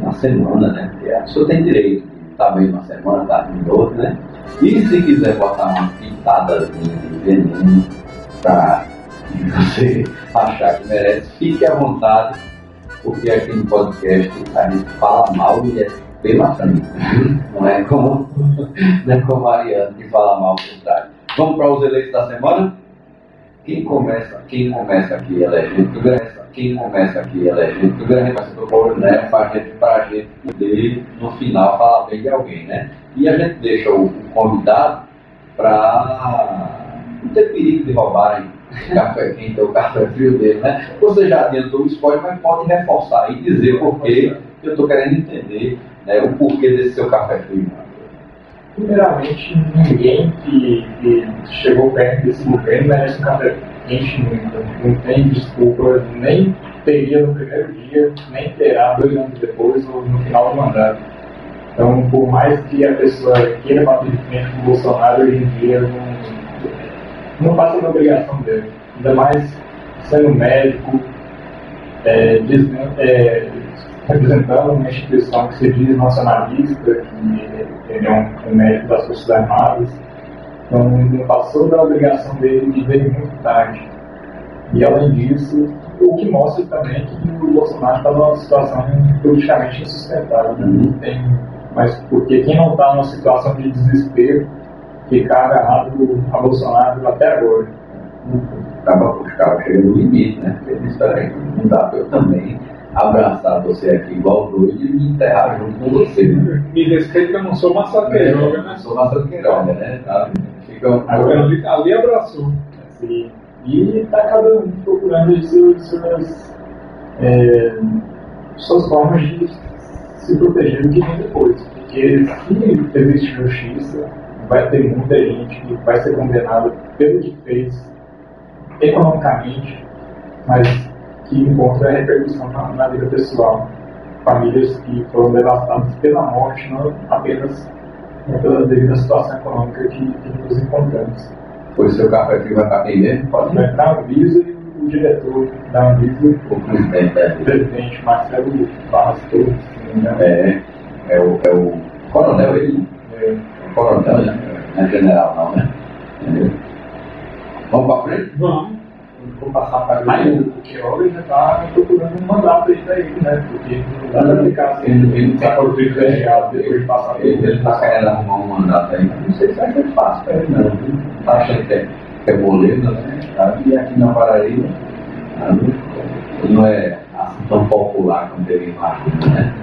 na semana, né? Porque a pessoa tem direito de estar bem uma semana, estar bem outra, né? E se quiser botar uma pitadazinha de veneno para você *laughs* achar que merece, fique à vontade, porque aqui no podcast a gente fala mal e é pela frente. Não é como, *laughs* não é como a Mariana que fala mal por trás. Vamos para os eleitos da semana? Quem começa, quem começa aqui elegendo o grande, quem começa aqui elegendo o grande, mas eu tô né, para gente, pra gente poder no final falar bem de alguém, né? E a gente deixa o, o convidado para não ter perigo de roubarem o *laughs* café quente ou o café frio dele, né? Você já adiantou o spoiler, mas pode reforçar e dizer por quê. Eu estou querendo entender né, o porquê desse seu café frio. Primeiramente, ninguém que, que chegou perto desse governo merece um café quente nunca. Não tem desculpa, nem teria no primeiro dia, nem terá dois anos depois ou no final do mandato. Então, por mais que a pessoa queira bater de frente com o Bolsonaro, hoje em dia não, não faça a obrigação dele. Ainda mais sendo médico, é, diz, é, representando uma instituição que se diz nacionalista, que ele é um, um médico das Forças Armadas. Então, não passou da obrigação dele de ver muito tarde. E, além disso, o que mostra também que o Bolsonaro está numa situação politicamente insustentável. Né? Tem, mas porque quem não está numa situação de desespero ficar agarrado a Bolsonaro até agora. Acaba por ficar chegando no limite, né? Porque ele peraí, não dá eu também abraçar você aqui igual doido e me enterrar junto com você. Né? Me respeita que eu não sou massacreiroga, né? Não sou massacreiroga, né? Tá? Fica... Agora, ali, ali abraçou. Sim. E está cada um procurando seus, suas, é, suas formas de se proteger do que vem depois. Porque se existe justiça, vai ter muita gente que vai ser condenada pelo que fez economicamente, mas que encontra repercussão na, na vida pessoal. Famílias que foram devastadas pela morte, não apenas pela devido à situação econômica que, que nos encontramos. O seu café aqui vai para quem mesmo? Pode vai para a Anvisa e o diretor da Anvisa, o presidente, é. o presidente Marcelo Barros Torres. Né? É, é o, é o coronel ele? É. O coronel, né? Não é general não, né? Entendeu? Vamos para frente? Vamos. Vou passar para ele, porque hoje já está procurando um mandato aí para ele, né? Porque não dá para ficar assim, ele, ele está por privilegiado depois de passar por Ele está querendo arrumar um mandato aí, não sei se vai ser fácil para ele, não. Está achando que é, que é boleza, né? E aqui na Paraíba, não é assim tão popular como ele imagina, né?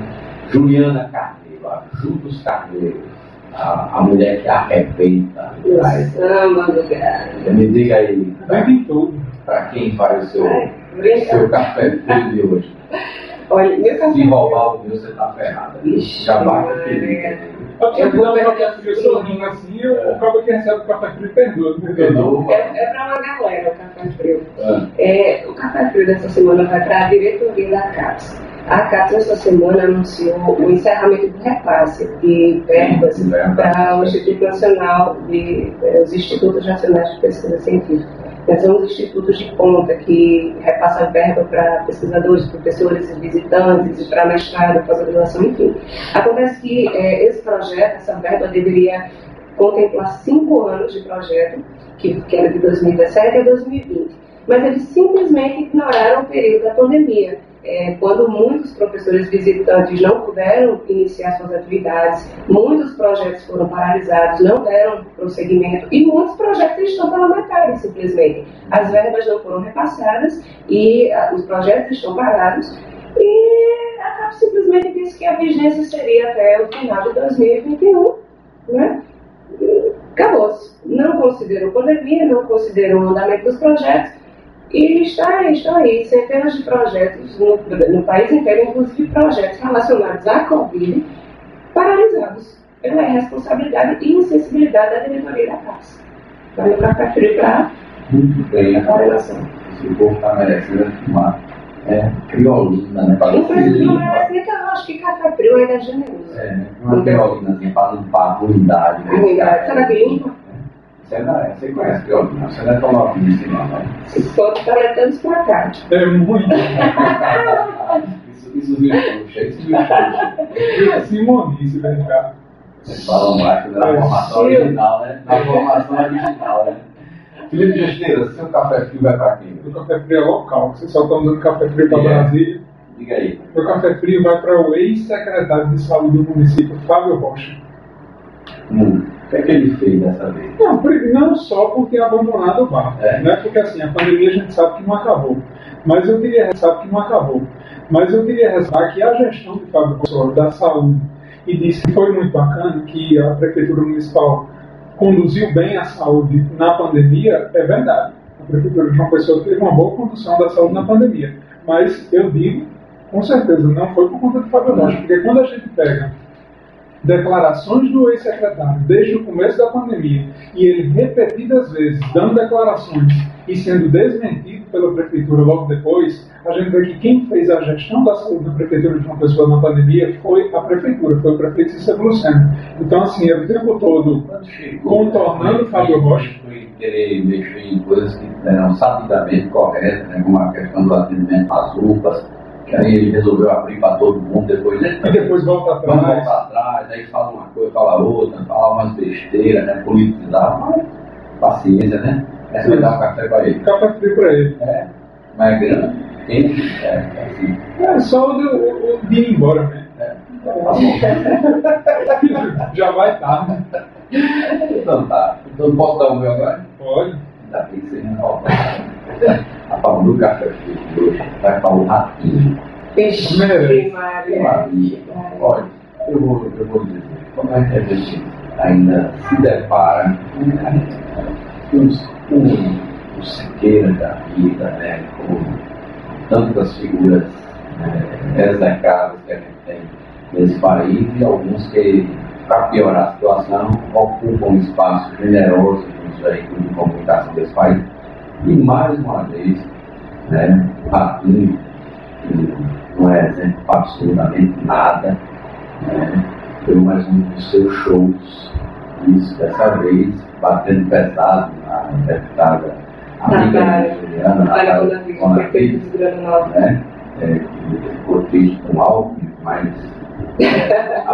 Juliana Carneiro, ajuda os carneiros a, a mulher que arrebenta. Samba do gado. Me diga aí, para quem faz o seu, Ai, seu café frio de hoje. *laughs* Olha, meu café Se roubar o meu, você tá ferrada. Já bate feliz. Eu vou dar um frio sorrindo assim, eu acabo que recebe o café frio perdoa. perdoa. É, é para uma galera o café frio. É. É, o café frio dessa semana vai para a diretoria da CAPES. A CAPES, essa semana, anunciou o encerramento do repasse de verbas para o Instituto Nacional de, eh, os Institutos Nacionais de Pesquisa Científica. São os institutos de ponta que repassam verba para pesquisadores, professores visitantes, para mestrado, pós-graduação, enfim. Acontece que é, esse projeto, essa verba, deveria contemplar cinco anos de projeto, que, que era de 2017 a 2020. Mas eles simplesmente ignoraram o período da pandemia é, quando muitos professores visitantes não puderam iniciar suas atividades, muitos projetos foram paralisados, não deram prosseguimento e muitos projetos estão pela metade, simplesmente. As verbas não foram repassadas e a, ah, os projetos estão parados e a CAP simplesmente disse que a vigência seria até o final de 2021, né? Acabou-se. Não considerou pandemia, não considerou o andamento dos projetos e está, estão aí centenas de projetos no, no país inteiro, inclusive projetos relacionados à Covid, paralisados pela irresponsabilidade e insensibilidade da diretoria da Casa. Vai para preferir para Muito bem, a coordenação. Se o povo está merecendo uma é, criolina, né? Para não merece nem que eu acho que café frio ainda é generoso. É, uma criolina assim, para limpar a ruindade. A ruindade, será que limpa? Você, não, é, você conhece você não é tão novinho assim, não, né? Todos talentos para cá. É muito. isso, isso viu puxa, isso viu puxa. Simonice, vem cá. Vocês falam mais da formação original, né? Da formação original, né? Felipe Gesteira, seu café frio vai para quem? Meu café frio é local, vocês só estão dando café frio para yeah. Brasília. Diga aí. Meu café frio vai para o ex-secretário de saúde do município, Fábio Rocha. Hum. O que é que ele fez dessa vez? Não, não só porque é abandonado o bar, é. né? Porque assim, a pandemia a gente sabe que não acabou. Mas eu queria sabe que não acabou. Mas eu queria ressaltar que a gestão de Fábio Bolsonaro da saúde e disse que foi muito bacana que a prefeitura municipal conduziu bem a saúde na pandemia, é verdade. A prefeitura de João Pessoa teve uma boa condução da saúde na pandemia. Mas eu digo, com certeza, não foi por conta de Fábio Rocha, porque quando a gente pega declarações do ex-secretário desde o começo da pandemia e ele repetidas vezes dando declarações e sendo desmentido pela prefeitura logo depois, a gente vê que quem fez a gestão da saúde da prefeitura de uma pessoa na pandemia foi a prefeitura, foi o prefeito Cícero Luceno. Então, assim, ele o tempo todo contornando o Fábio Rocha. Querer mexer em coisas que eram sabidamente corretas, né, como a questão do atendimento às UPAs, que aí ele resolveu abrir para todo mundo depois. Né? E depois volta atrás. Vamos voltar atrás, aí fala uma coisa, fala outra, fala umas besteiras, né? Politizar, mas paciência, né? Essa vai dar um café para ele. Café frio para ele. É, mas é grande, quente, é, é assim. É só o de, o, de ir embora, né? É. Tá. *laughs* Já vai tarde. Então tá. Então posso dar o meu agora? Pode. Ainda bem que você não falta. A palma do café frio de hoje vai para o ratinho. Vixe, Merece. Maria. Maria. Olha, eu vou, eu vou dizer, como é que a gente ainda se depara com os- com o Siqueira da vida, né, com tantas figuras né, execráveis que a gente tem nesse país e alguns que, para piorar a situação, ocupam espaços generosos nos veículos de comunicação desse país. E mais uma vez, né, o Ratinho, que não é exemplo absolutamente nada, né, deu mais um dos seus shows, isso dessa vez, batendo pesado na deputada amiga Natália. Juliana, Natália Natália Alckmin, mas apesar de não ter *laughs*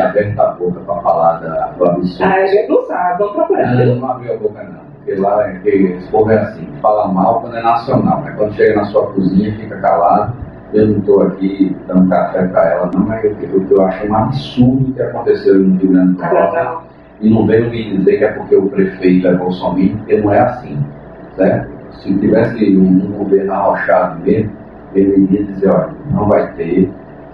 aberto a boca para falar da, do absurdo, Ah, a gente não sabe, vamos procurar. ela não abriu a boca não. Porque lá é que esse povo é assim, fala mal quando é nacional, mas quando chega na sua cozinha fica calado. Eu não estou aqui dando café para ela, não, mas o que eu, eu acho um absurdo que aconteceu no Rio Grande do Norte. E não veio me dizer que é porque o prefeito é bolsominion, porque não é assim. Certo? Se tivesse um, um governo arrochado mesmo, ele iria dizer, olha, não vai ter,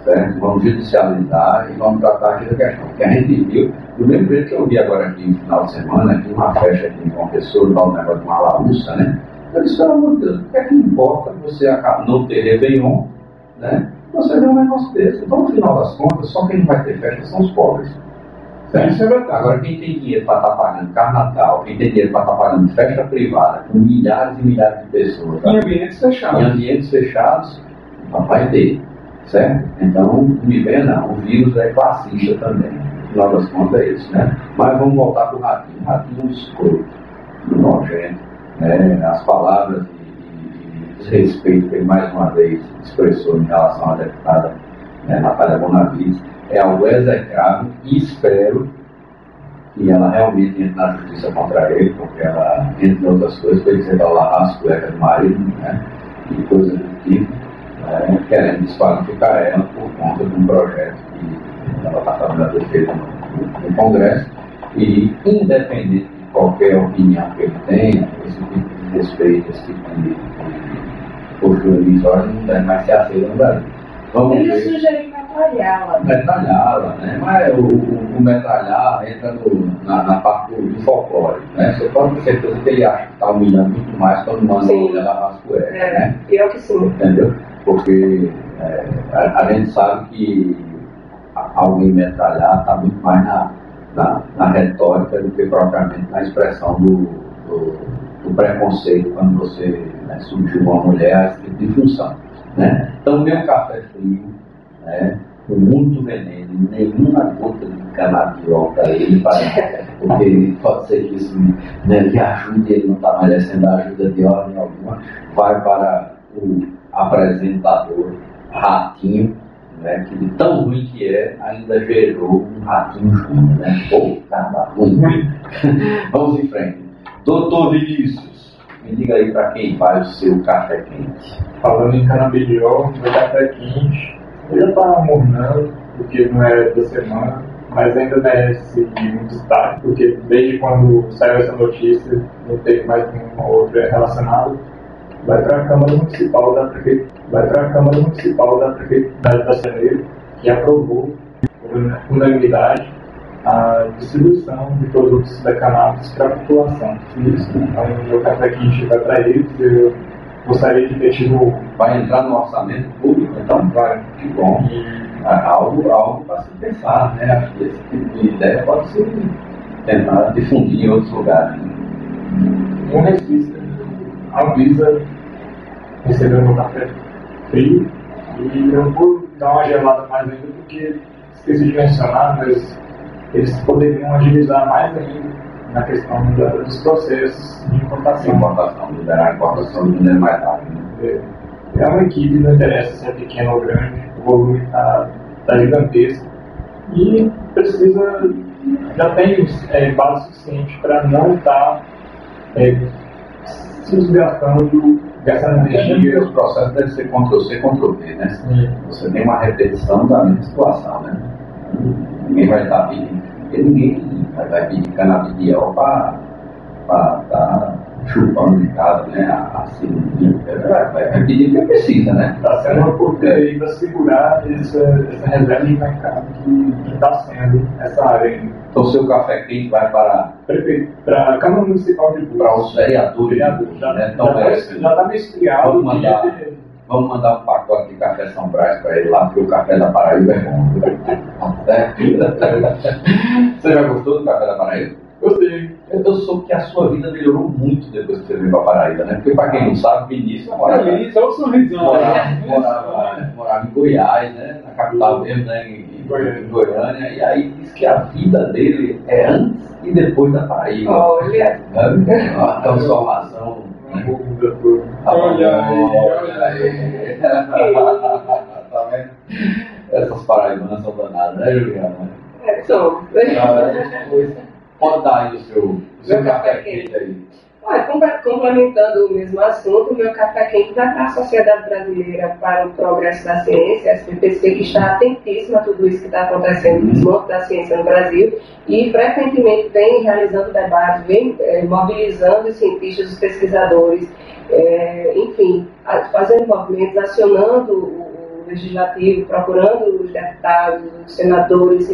certo? Vamos judicializar e vamos tratar aqui da questão. Porque a gente viu, do mesmo jeito que eu vi agora aqui no final de semana, aqui uma festa aqui em João Pessoa, lá um negócio de uma laúça, né? Eu disse, pelo amor de Deus, o que é que importa você não ter Réveillon, né? Você vê um negócio desse. Então, no final das contas, só quem vai ter festa são os pobres. Certo? Isso é verdade. Agora, quem tem dinheiro para estar pagando carnaval, quem tem dinheiro para estar pagando festa privada, com milhares e milhares de pessoas, tá? Em ambientes em fechados. ambientes fechados, vai ter, certo? Então, venha não, o vírus é classista também, no final das contas é isso, né? Mas vamos voltar para o ratinho, o ratinho é um escroto, nojento, né? As palavras de desrespeito que ele mais uma vez expressou em relação à deputada né, Natália Bonavides é algo execrável e espero que ela realmente entre na justiça contra ele, porque ela, entre outras coisas, foi dizer que as cuecas do marido, né? E coisas do tipo, né, querendo desqualificar ela por conta de um projeto que ela está fazendo a defesa no, no Congresso. E, independente de qualquer opinião que ele tenha, esse tipo de respeito, esse tipo de, de postura ilusória não deve mais ser aceito no Brasil. Vamos Ele sugeriu metralhá-la. metralhá-la, né? Mas o, o, o metralhar entra no, na, na parte do, do folclore, né? Você pode ter certeza que ele acha que está humilhando muito mais quando manda Sim. as cuecas, É, né? eu que sim. Entendeu? Porque é, a, a gente sabe que alguém metralhar está muito mais na, na, na retórica do que propriamente na expressão do, do, do preconceito quando você né, surgiu uma mulher a esse tipo de função. Né? Então, meu café frio, né, com muito veneno, nenhuma gota de canabiol para ele, porque pode ser que isso né, lhe ajude, ele não está merecendo a ajuda de ordem alguma, vai para o apresentador Ratinho, né, que de tão ruim que é, ainda gerou um ratinho junto, né? Pô, cara, ruim. *laughs* Vamos em frente. Doutor Vinícius, me diga aí para quem vai o seu café quente. Falando em canabidiol, meu café quente, eu já tá mornando, porque não é da semana, mas ainda merece um destaque, porque desde quando saiu essa notícia, não teve mais nenhuma outra relacionada. Vai para a Câmara Municipal da Prefeitura, vai para a Câmara Municipal da Prefeitura da Janeiro, que aprovou por unanimidade a distribuição de produtos da cannabis para a população. Isso, então, meu café quente vai para eles. Eu gostaria de ter tido Vai entrar no orçamento público, então? vai, Que bom. e algo, algo para se pensar, né? Acho que esse tipo de ideia pode ser tentar difundir em outros lugares. Um resquício, a recebeu meu café frio e eu vou dar uma gelada mais ainda porque esqueci de mencionar, mas eles poderiam agilizar mais ainda na questão da, dos processos de importação. Importação, liberar a importação de maneira mais rápida. É, é uma equipe, não interessa se é pequena ou grande, o volume está tá gigantesco e precisa, já tem é, base suficiente para não estar tá, é, se desgastando, gastando energia. Os processos devem ser Ctrl-C, Ctrl-V, né? Sim. Você tem uma repetição da mesma situação, né? Ninguém vai estar pedindo, ninguém vai pedir canabidiol para estar tá chupando de casa, né? Assim, vai, vai pedir que precisa, né? Está sendo uma oportunidade aí para segurar essa, essa reserva de mercado que está sendo essa área ainda. Então, seu café quente vai para Prefeito, para a Câmara Municipal de para os vereadores, Vereadores, já né? Então, já é, está já tá meio esfriado. Vamos mandar. ter- Vamos mandar um pacote de café São Brás para ele lá, porque o café da Paraíba é bom. Certo? *laughs* Você já gostou do café da Paraíba? Gostei. Eu, eu soube que a sua vida melhorou muito depois que você veio para Paraíba, né? Porque, para quem não sabe, Vinícius morava, Feliz, olha o sorrisão. morava, né? morava, morava em Goiás, né? Na capital mesmo, né? Em, em Goiânia. em Goiânia. E aí diz que a vida dele é antes e depois da Paraíba. Olha, Né? Uma transformação. Né? tua- Olha aí, Olha aí. *laughs* tá vendo? Essas paraibanas são danadas, né, Juliana? é, são. Pode dar aí o seu, o seu café café quente aí. Olha, complementando o mesmo assunto, o meu café quente vai para a Sociedade Brasileira para o Progresso da Ciência, a SPPC, que está atentíssima a tudo isso que está acontecendo no desmonte da ciência no Brasil e frequentemente vem realizando debates, vem eh, mobilizando os cientistas, os pesquisadores, eh, enfim, fazendo movimentos, acionando o legislativo, procurando os deputados, os senadores,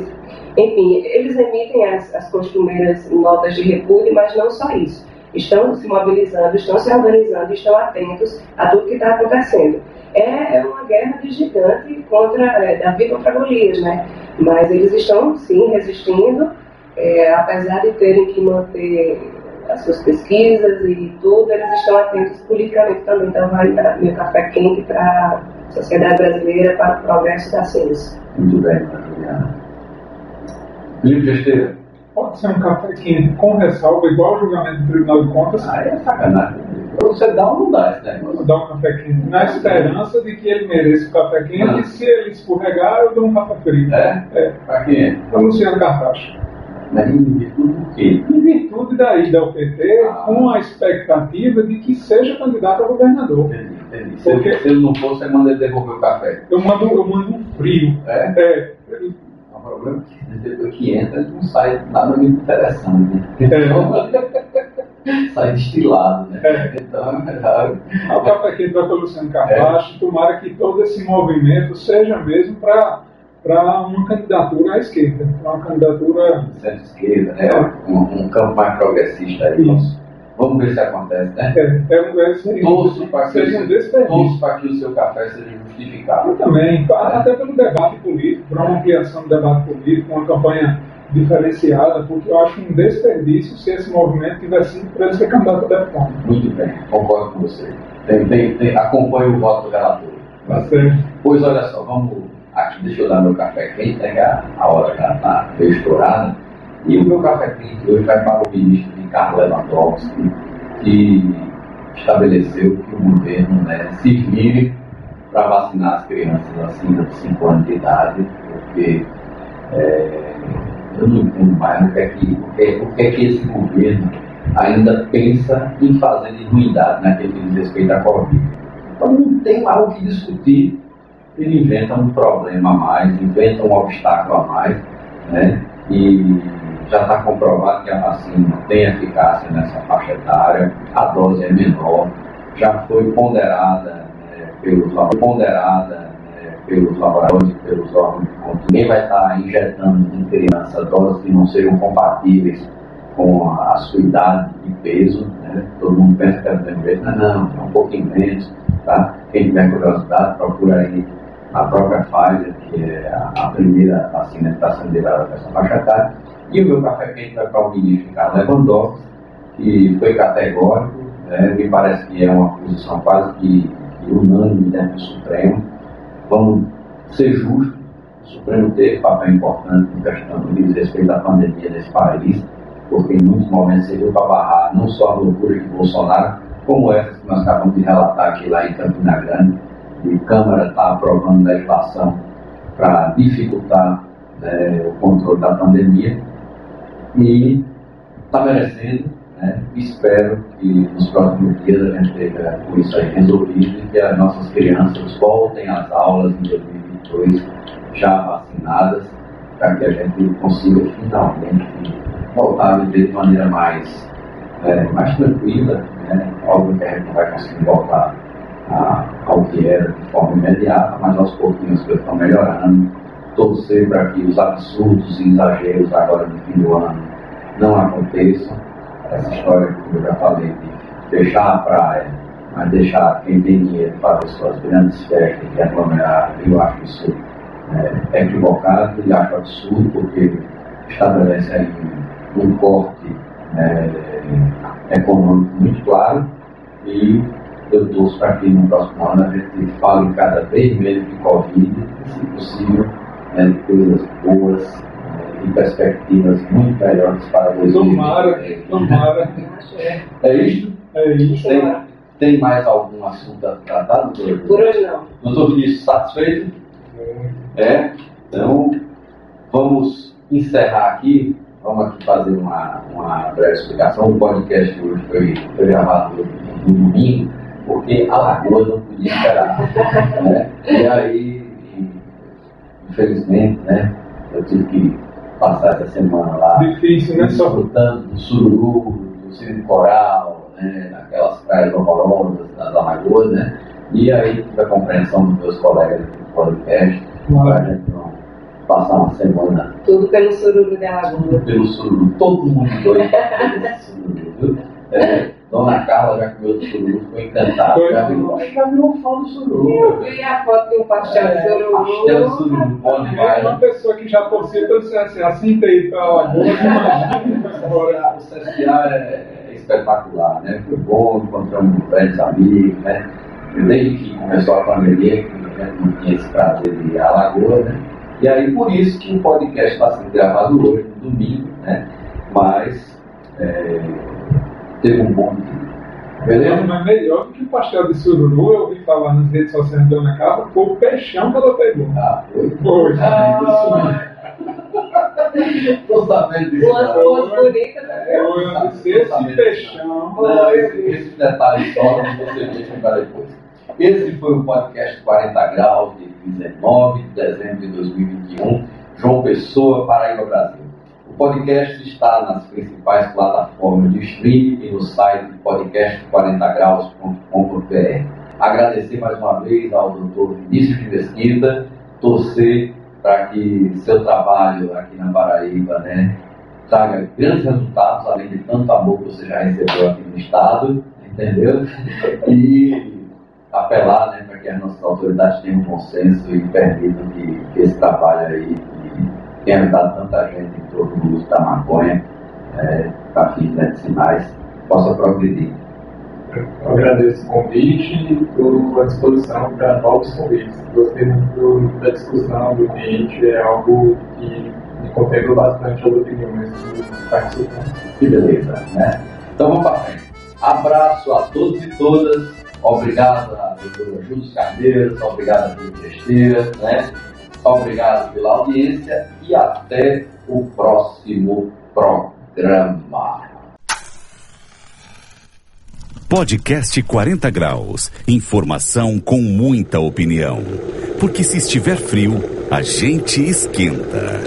enfim, eles emitem as, as costumeiras notas de repúdio, mas não só isso. Estão se mobilizando, estão se organizando, estão atentos a tudo que está acontecendo. É, é uma guerra de gigante contra, é, Davi contra Golias, né? Mas eles estão, sim, resistindo, é, apesar de terem que manter as suas pesquisas e tudo, eles estão atentos politicamente também. Então, vai meu café quente para sociedade brasileira, para o progresso da ciência. Muito bem, Juliana. Felipe Gesteira. Pode ser um café quente com ressalva, igual o julgamento do Tribunal de Contas. Aí é sacanagem. Você dá ou não dá esse negócio? Dar um café quente na esperança de que ele mereça o café quente Ah. e se ele escorregar, eu dou um café frio. É? É. Pra quem é? Para Luciano Cartacho. Mas em virtude do quê? Em virtude da ida ao PT, Ah. com a expectativa de que seja candidato a governador. Entendi, entendi. Se, Porque- ele, se ele não for, você manda ele devolver o café. Eu mando, eu mando um frio. É? É, O problema é que depois que entra, ele não sai nada muito interessante. é, *laughs* sai destilado, né? É. Então, é melhor. o café quente vai para Luciano Cartacho. Tomara que todo esse movimento seja mesmo para uma candidatura à esquerda, para uma candidatura Centro-esquerda, né? Um, um campo mais progressista aí. Isso. Vamos ver se acontece, né? É, é, um- é, seria, Torço para que, um que o seu café seja justificado. Eu também, até pelo debate político, para uma ampliação do debate político, uma campanha diferenciada, porque eu acho um desperdício se esse movimento tivesse sido para ele ser candidato a deputado. Muito bem, concordo com você. Tem, tem, tem, acompanho o voto do relator. Tá certo? Pois olha só, vamos aqui, deixa eu dar meu café quente, né, que a, hora já está estourada. E o meu café quente hoje vai para o ministro Ricardo Lewandowski, que estabeleceu que o governo né, se vire para vacinar as crianças acima de 5 anos de idade, porque é, eu não entendo mais o que, é que, é- o que é que esse governo ainda pensa em fazer de ruindade naquele que diz respeito à Covid. Então não tem mais o que discutir. Ele inventa um problema a mais, inventa um obstáculo a mais, né? E já está comprovado que a vacina tem eficácia nessa faixa etária, a dose é menor, já foi ponderada né, pelos ponderada né, pelos laboratórios, pelos órgãos de controle. Ninguém vai estar injetando em criança doses que não sejam compatíveis com a sua idade e peso, né? todo mundo pensa que é do mesmo jeito, não, é um pouquinho menos, tá? Quem tiver curiosidade, procura aí a própria Pfizer, que é a primeira vacina que está sendo liberada para essa faixa etária, e o meu café quente vai para o ministro Carlos Lewandowski, que foi categórico, né, me parece que é uma posição quase que, que unânime dentro do Supremo. Vamos ser justos, o Supremo teve papel importante no questão do respeito à pandemia nesse país, porque em muitos momentos serviu para barrar não só a loucura de Bolsonaro, como essa que nós acabamos de relatar aqui lá em Campina Grande, e Câmara está aprovando legislação para dificultar né, o controle da pandemia e está merecendo. Né, espero que nos próximos dias a gente tenha com isso aí resolvido e que as nossas crianças voltem às aulas em 2022 já vacinadas, para que a gente consiga finalmente voltar a viver de maneira mais, é, mais tranquila. Né? Óbvio que a gente não vai conseguir voltar a, ao que era de forma imediata, mas aos pouquinhos as coisas estão melhorando. Torcer para que os absurdos e exageros agora no fim do ano não aconteçam. Essa história que eu já falei de fechar a praia, mas deixar quem tem dinheiro fazer suas grandes festas e aglomerar, eu acho isso é equivocado e acho absurdo, porque estabelece aí um corte é, econômico muito claro e eu torço para que no próximo ano a gente fale cada vez menos de Covid, se possível, né, de coisas boas né, e perspectivas muito melhores para 2020. Tomara, tomara. É isso? É isso. Tem, tem mais algum assunto a tratar, doutor? Por hoje não. Doutor Vinícius, satisfeito? É? Então, vamos encerrar aqui. Vamos aqui fazer uma, uma breve explicação. O podcast hoje foi, foi gravado no domingo porque a lagoa não podia esperar. né? E aí, infelizmente, né, eu tive que passar essa semana lá Difícil, né? Desfrutando do sururu, do cine coral, né, naquelas praias horrorosas das Alagoas, né? E aí tive a compreensão dos meus colegas do podcast para a gente não passar uma semana Tudo pelo sururu de Alagoas. pelo sururu, todo mundo doido pelo sururu, viu? É, *laughs* Dona Carla já comeu do sururu, ficou encantada. Foi. Já virou, já virou fã do sururu. Eu vi a foto de um pastel de Pastel de sururu. sururu, bom demais. uma pessoa que já torcia dizer assim, assim tem para Alagoas, imagina. O CSA é, é espetacular, né? Foi bom, encontramos grandes amigos, né? Desde que começou a pandemia, que a gente não tinha esse prazer de ir à Lagoa, né? E aí, por isso que o podcast está sendo gravado hoje, no domingo, né? Mas é, teve um bom dia. Beleza? Mas melhor do que o pastel de sururu, eu ouvi falar nas redes sociais da Dona Carla, foi o peixão que ela pegou. Ah, foi? Foi. Ah, Tô sabendo disso. Umas duas bonitas também. Eu disse, esse peixão. Não, esse, esse detalhe histórico você deixa para depois. Esse foi o podcast 40 Graus de 19 de dezembro de 2021, João Pessoa, Paraíba, Brasil. O podcast está nas principais plataformas de streaming e no site podcast40graus.com.br. Agradecer mais uma vez ao doutor Vinícius de Mesquita, torcer para que seu trabalho aqui na Paraíba né, traga grandes resultados, além de tanto amor que você já recebeu aqui no Estado, entendeu? *laughs* E apelar né, para que as nossas autoridades tenham um consenso e permitam que, que esse trabalho aí, tem ajudado tanta gente em todo o uso da maconha, é, para fins medicinais, possa progredir. Eu agradeço o convite e estou à disposição para novos convites. Gostei muito da discussão do cliente, é algo que me contemplou bastante as opiniões dos participantes. Que beleza, né? Então vamos para frente. Abraço a todos e todas. Obrigado a doutora Júlio Carneiros, obrigado a Dívida Besteira, né? Obrigado pela audiência e até o próximo programa. Podcast 40 Graus. Informação com muita opinião. Porque se estiver frio, a gente esquenta.